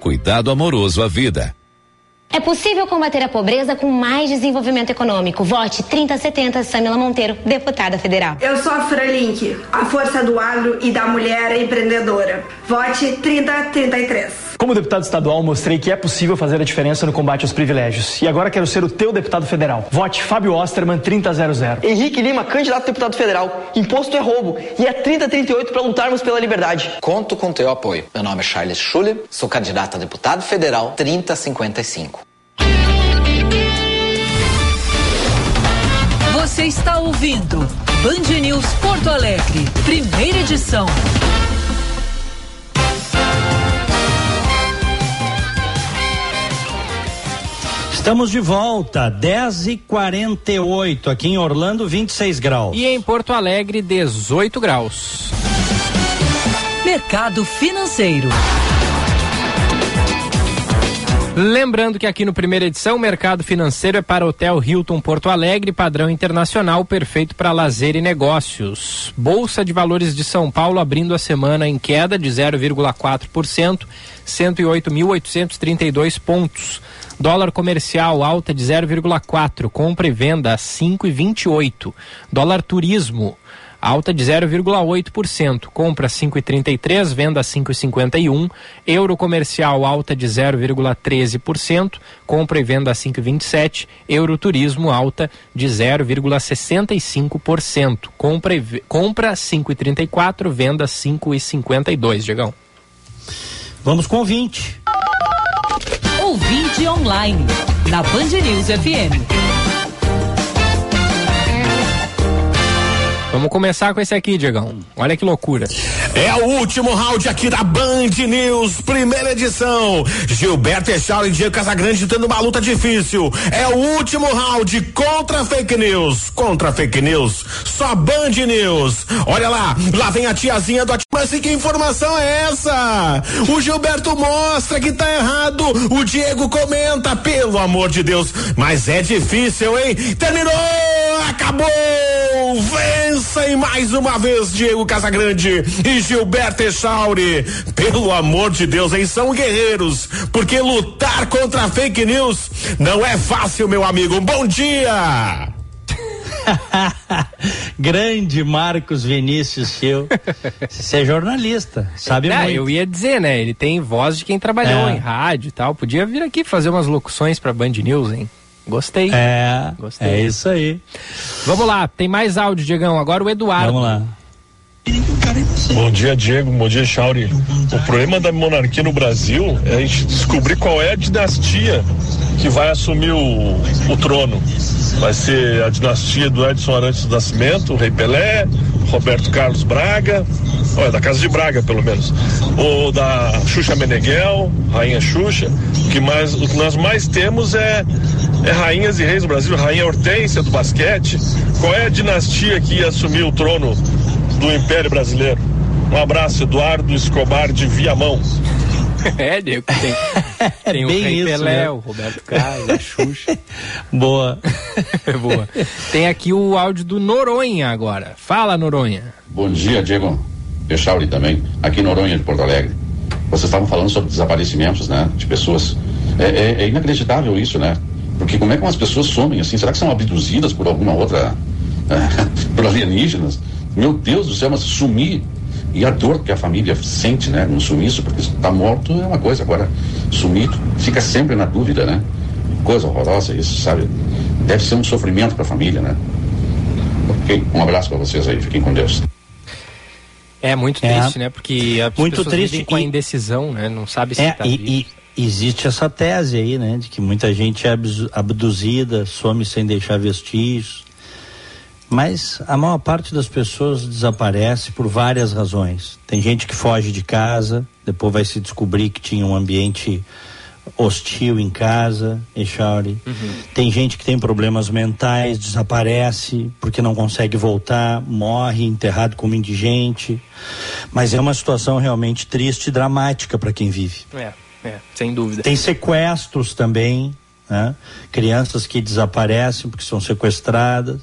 Cuidado amoroso à vida. É possível combater a pobreza com mais desenvolvimento econômico. Vote 3070 Samila Monteiro, deputada federal. Eu sou a Fralink, a força do agro e da mulher empreendedora. Vote 3033. Como deputado estadual, mostrei que é possível fazer a diferença no combate aos privilégios. E agora quero ser o teu deputado federal. Vote Fábio Osterman 3000. Henrique Lima, candidato a deputado federal. Imposto é roubo e é 3038 para lutarmos pela liberdade. Conto com teu apoio. Meu nome é Charles Schuller, sou candidato a deputado federal 3055. Você está ouvindo Band News Porto Alegre, primeira edição. Estamos de volta, 10 e 48 aqui em Orlando, 26 graus. E em Porto Alegre, 18 graus. Mercado financeiro. Lembrando que aqui no primeira edição, o mercado financeiro é para Hotel Hilton Porto Alegre, padrão internacional, perfeito para lazer e negócios. Bolsa de Valores de São Paulo abrindo a semana em queda de 0,4%, 108.832 pontos. Dólar comercial alta de 0,4, compra e venda a 5,28. Dólar turismo alta de 0,8%, compra 5,33, venda 5,51. Euro comercial alta de 0,13%, compra e venda 5,27. Euro turismo alta de 0,65%, compra e compra 5,34, venda 5,52, Diegão. Vamos com 20. Ouvinte online, na Band News FM. Vamos começar com esse aqui, Diegão. Olha que loucura. É o último round aqui da Band News, primeira edição. Gilberto Echal e Diego Casagrande tendo uma luta difícil. É o último round contra fake news. Contra fake news. Só Band News. Olha lá, lá vem a tiazinha do Mas que informação é essa? O Gilberto mostra que tá errado. O Diego comenta, pelo amor de Deus. Mas é difícil, hein? Terminou! Acabou! Vença e mais uma vez Diego Casagrande e Gilberto Echauri. Pelo amor de Deus, hein? São guerreiros, porque lutar contra fake news não é fácil, meu amigo. Um bom dia! Grande Marcos Vinícius seu. Você é jornalista, sabe ah, muito. Eu ia dizer, né? Ele tem voz de quem trabalhou É. em rádio e tal. Podia vir aqui fazer umas locuções pra Band News, hein? Gostei. É, Gostei. é isso aí. Vamos lá, tem mais áudio, Diegão. Agora o Eduardo. Vamos lá. Bom dia, Diego. Bom dia, Chauri. O problema da monarquia no Brasil é a gente descobrir qual é a dinastia que vai assumir o, o trono. Vai ser a dinastia do Edson Arantes do Nascimento, o Rei Pelé, Roberto Carlos Braga, olha, da Casa de Braga, pelo menos. Ou da Xuxa Meneghel, Rainha Xuxa. O que, mais, o que nós mais temos é, é rainhas e reis do Brasil, Rainha Hortência do basquete. Qual é a dinastia que ia assumir o trono do Império Brasileiro. Um abraço, Eduardo Escobar de Viamão. é, Diego, tem, tem o bem Rei isso, Pelé, né? o Roberto Carlos, a Xuxa. Boa. Boa. Tem aqui o áudio do Noronha agora. Fala, Noronha. Bom dia, Diego. Echauri também, aqui em Noronha de Porto Alegre. Vocês estavam falando sobre desaparecimentos, né, de pessoas. É, é- é inacreditável isso, né? Porque como é que umas pessoas somem assim? Será que são abduzidas por alguma outra, por alienígenas? Meu Deus do céu, mas sumir e a dor que a família sente, né, no sumiço, porque está morto é uma coisa. Agora, sumir fica sempre na dúvida, né? Coisa horrorosa isso, sabe? Deve ser um sofrimento para a família, né? Ok, um abraço para vocês aí, fiquem com Deus. É muito É. triste, né? Porque as Muito pessoas triste vivem com a indecisão, né? Não sabe se É, tá e, vivo. e existe essa tese aí, né? De que muita gente é abduzida, some sem deixar vestígios. Mas a maior parte das pessoas desaparece por várias razões. Tem gente que foge de casa, depois vai se descobrir que tinha um ambiente hostil em casa, Echauri. Tem gente que tem problemas mentais, desaparece porque não consegue voltar, morre enterrado como indigente. Mas é uma situação realmente triste e dramática para quem vive. É, é, sem dúvida. Tem sequestros também, né? crianças que desaparecem porque são sequestradas.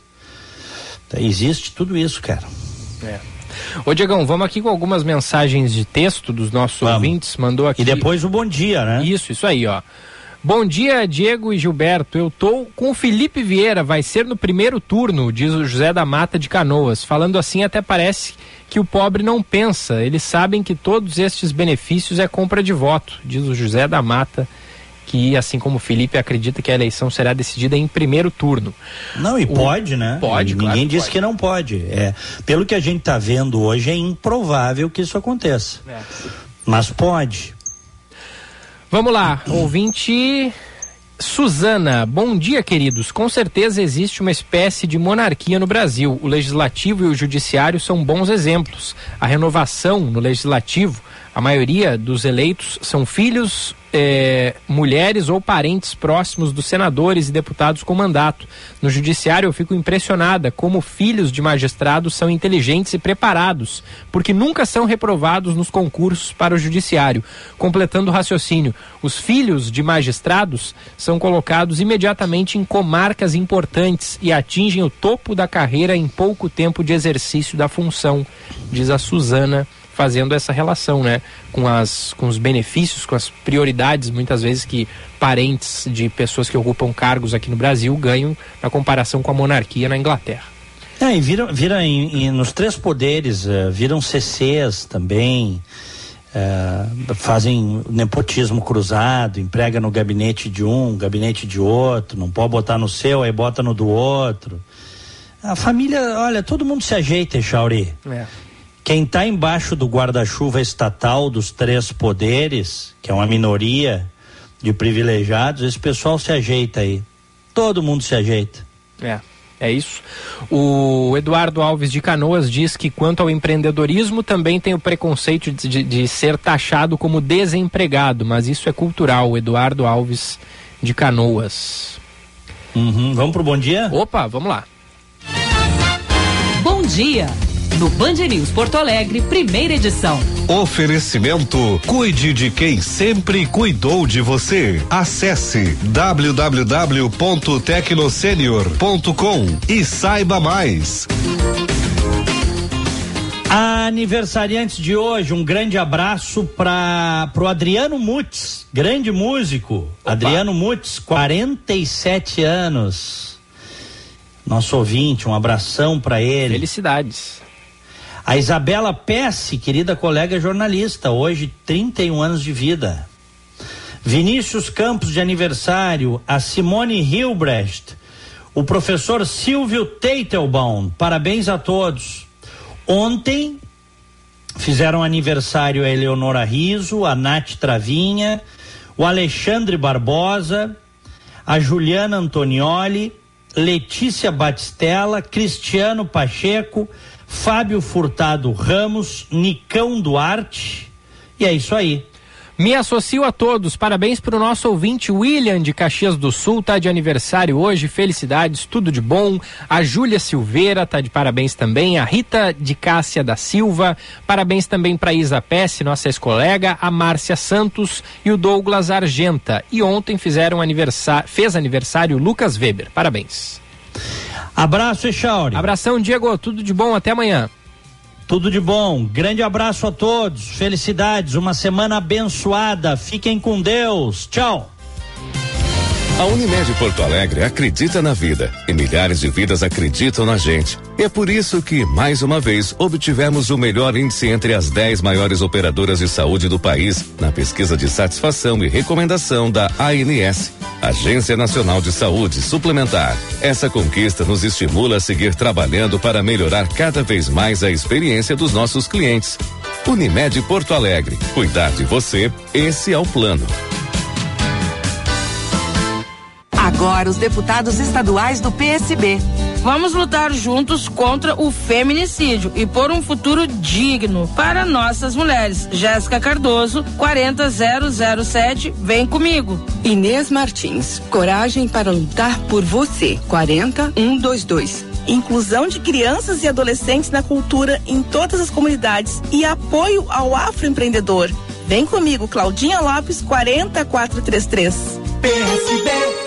Existe tudo isso, cara. É. Ô Diegão, vamos aqui com algumas mensagens de texto dos nossos vamos. ouvintes. Mandou aqui. E depois o bom dia, né? Isso, isso aí, ó. Bom dia, Diego e Gilberto. Eu tô com o Felipe Vieira, vai ser no primeiro turno, diz o José da Mata de Canoas. Falando assim, até parece que o pobre não pensa. Eles sabem que todos estes benefícios é compra de voto, diz o José da Mata que, assim como o Felipe, acredita que a eleição será decidida em primeiro turno. Não, e o... pode, né? Pode, Ninguém claro disse pode. que não pode. É, pelo que a gente está vendo hoje, é improvável que isso aconteça. É. Mas pode. Vamos lá, ouvinte Suzana, bom dia, queridos. Com certeza existe uma espécie de monarquia no Brasil. O legislativo e o judiciário são bons exemplos. A renovação no legislativo, a maioria dos eleitos são filhos é, mulheres ou parentes próximos dos senadores e deputados com mandato. No judiciário, eu fico impressionada como filhos de magistrados são inteligentes e preparados, porque nunca são reprovados nos concursos para o judiciário. Completando o raciocínio, os filhos de magistrados são colocados imediatamente em comarcas importantes e atingem o topo da carreira em pouco tempo de exercício da função, diz a Suzana fazendo essa relação, né, com as com os benefícios, com as prioridades muitas vezes que parentes de pessoas que ocupam cargos aqui no Brasil ganham na comparação com a monarquia na Inglaterra. É, e viram, viram em, em, nos três poderes, uh, viram CCs também, uh, fazem nepotismo cruzado, emprega no gabinete de um, gabinete de outro, não pode botar no seu, aí bota no do outro. A família, olha, todo mundo se ajeita, Chauri. É. Quem está embaixo do guarda-chuva estatal dos três poderes, que é uma minoria de privilegiados, esse pessoal se ajeita aí. Todo mundo se ajeita. É. É isso. O Eduardo Alves de Canoas diz que, quanto ao empreendedorismo, também tem o preconceito de, de, de ser taxado como desempregado, mas isso é cultural. O Eduardo Alves de Canoas. Uhum. Vamos pro bom dia? Opa, vamos lá. Bom dia no Band News Porto Alegre, primeira edição. Oferecimento: Cuide de quem sempre cuidou de você. Acesse www.tecnosenior.com e saiba mais. Aniversariantes de hoje, um grande abraço para pro Adriano Mutz, grande músico. Opa. Adriano Mutz, 47 anos. Nosso ouvinte, um abração para ele. Felicidades. A Isabela Pesce, querida colega jornalista, hoje 31 anos de vida. Vinícius Campos de aniversário, a Simone Hilbrecht, o professor Silvio Teitelbaum, parabéns a todos. Ontem fizeram aniversário a Eleonora Riso, a Nath Travinha, o Alexandre Barbosa, a Juliana Antonioli, Letícia Batistella, Cristiano Pacheco, Fábio Furtado Ramos, Nicão Duarte. E é isso aí. Me associo a todos. Parabéns para o nosso ouvinte William de Caxias do Sul, tá de aniversário hoje. Felicidades, tudo de bom. A Júlia Silveira tá de parabéns também. A Rita de Cássia da Silva. Parabéns também para Isa Pesce, nossa ex-colega. A Márcia Santos e o Douglas Argenta. E ontem fizeram aniversário, fez aniversário Lucas Weber. Parabéns. Abraço, Echauri. Abração, Diego. Tudo de bom. Até amanhã. Tudo de bom. Grande abraço a todos. Felicidades. Uma semana abençoada. Fiquem com Deus. Tchau. A Unimed Porto Alegre acredita na vida e milhares de vidas acreditam na gente. É por isso que, mais uma vez, obtivemos o melhor índice entre as 10 maiores operadoras de saúde do país na pesquisa de satisfação e recomendação da ANS, Agência Nacional de Saúde Suplementar. Essa conquista nos estimula a seguir trabalhando para melhorar cada vez mais a experiência dos nossos clientes. Unimed Porto Alegre. Cuidar de você, esse é o plano. Agora, os deputados estaduais do PSB. Vamos lutar juntos contra o feminicídio e por um futuro digno para nossas mulheres. Jéssica Cardoso, 40007, vem comigo. Inês Martins, coragem para lutar por você, 40122. Inclusão de crianças e adolescentes na cultura em todas as comunidades e apoio ao afroempreendedor. Vem comigo, Claudinha Lopes, 40433. PSB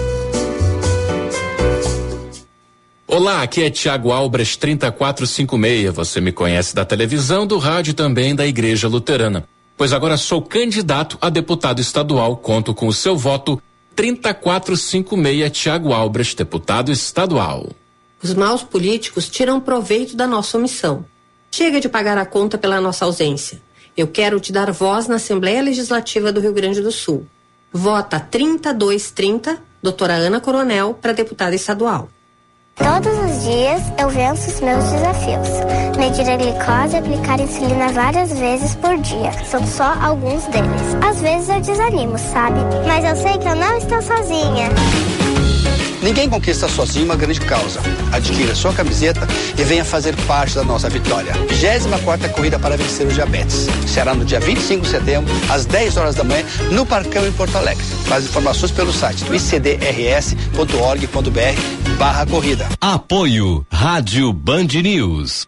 Olá, aqui é Tiago Albras 3456. Você me conhece da televisão, do rádio e também da Igreja Luterana. Pois agora sou candidato a deputado estadual. Conto com o seu voto 3456 Tiago Albras, deputado estadual. Os maus políticos tiram proveito da nossa omissão. Chega de pagar a conta pela nossa ausência. Eu quero te dar voz na Assembleia Legislativa do Rio Grande do Sul. Vota 3230, doutora Ana Coronel, para deputada estadual. Todos os dias eu venço os meus desafios. Medir a glicose e aplicar insulina várias vezes por dia. São só alguns deles. Às vezes eu desanimo, sabe? Mas eu sei que eu não estou sozinha. Ninguém conquista sozinho uma grande causa. Adquira sua camiseta e venha fazer parte da nossa vitória. 24 Corrida para Vencer o Diabetes. Será no dia 25 de setembro, às 10 horas da manhã, no Parcão em Porto Alegre. Mais informações pelo site do icdrs.org.br barra corrida. Apoio Rádio Band News.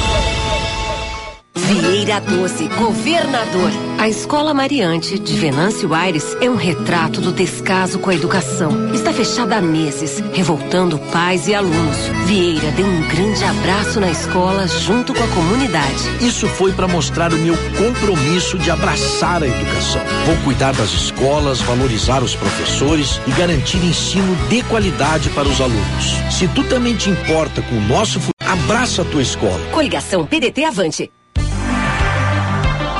Vieira Doce, governador. A Escola Mariante de Venâncio Aires é um retrato do descaso com a educação. Está fechada há meses, revoltando pais e alunos. Vieira deu um grande abraço na escola junto com a comunidade. Isso foi para mostrar o meu compromisso de abraçar a educação. Vou cuidar das escolas, valorizar os professores e garantir ensino de qualidade para os alunos. Se tu também te importa com o nosso futuro, abraça a tua escola. Coligação PDT Avante.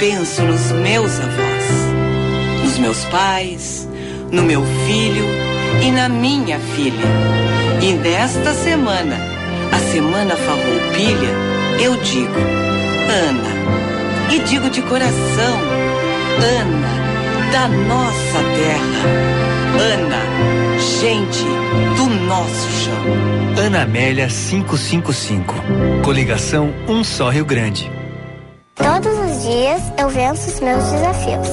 Penso nos meus avós, nos meus pais, no meu filho e na minha filha. E nesta semana, a Semana Farroupilha, eu digo, Ana. E digo de coração, Ana, da nossa terra. Ana, gente do nosso chão. Ana Amélia 555. Coligação Um Só Rio Grande. Todos dias eu venço os meus desafios.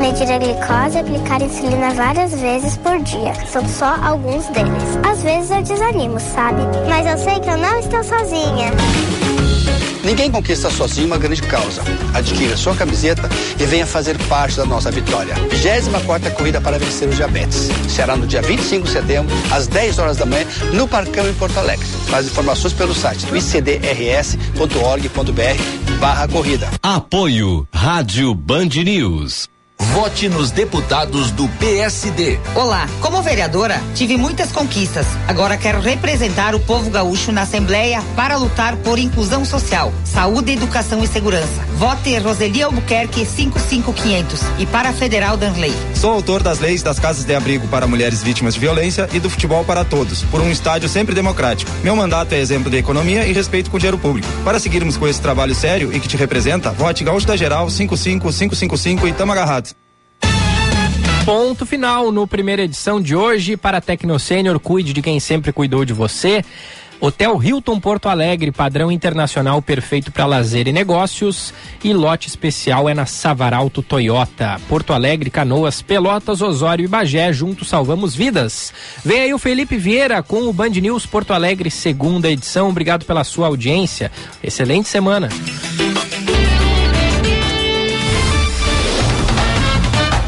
Medir a glicose e aplicar insulina várias vezes por dia. São só alguns deles. Às vezes eu desanimo, sabe? Mas eu sei que eu não estou sozinha. Ninguém conquista sozinho uma grande causa. Adquira sua camiseta e venha fazer parte da nossa vitória. 24 Corrida para Vencer o Diabetes. Será no dia 25 de setembro, às 10 horas da manhã, no Parcão em Porto Alegre. Mais informações pelo site do icdrs.org.br barra corrida. Apoio Rádio Band News. Vote nos deputados do PSD. Olá, como vereadora, tive muitas conquistas. Agora quero representar o povo gaúcho na Assembleia para lutar por inclusão social, saúde, educação e segurança. Vote Roseli Albuquerque 55500 e para a Federal Danley. Sou autor das leis das casas de abrigo para mulheres vítimas de violência e do futebol para todos, por um estádio sempre democrático. Meu mandato é exemplo de economia e respeito com o dinheiro público. Para seguirmos com esse trabalho sério e que te representa, vote Gaúcho da Geral 55555 e tamo agarrados. Ponto final no primeira edição de hoje para a Tecno Sênior. Cuide de quem sempre cuidou de você. Hotel Hilton Porto Alegre, padrão internacional perfeito para lazer e negócios. E lote especial é na Savaralto Toyota. Porto Alegre, Canoas, Pelotas, Osório e Bagé, juntos salvamos vidas. Vem aí o Felipe Vieira com o Band News Porto Alegre, segunda edição. Obrigado pela sua audiência. Excelente semana.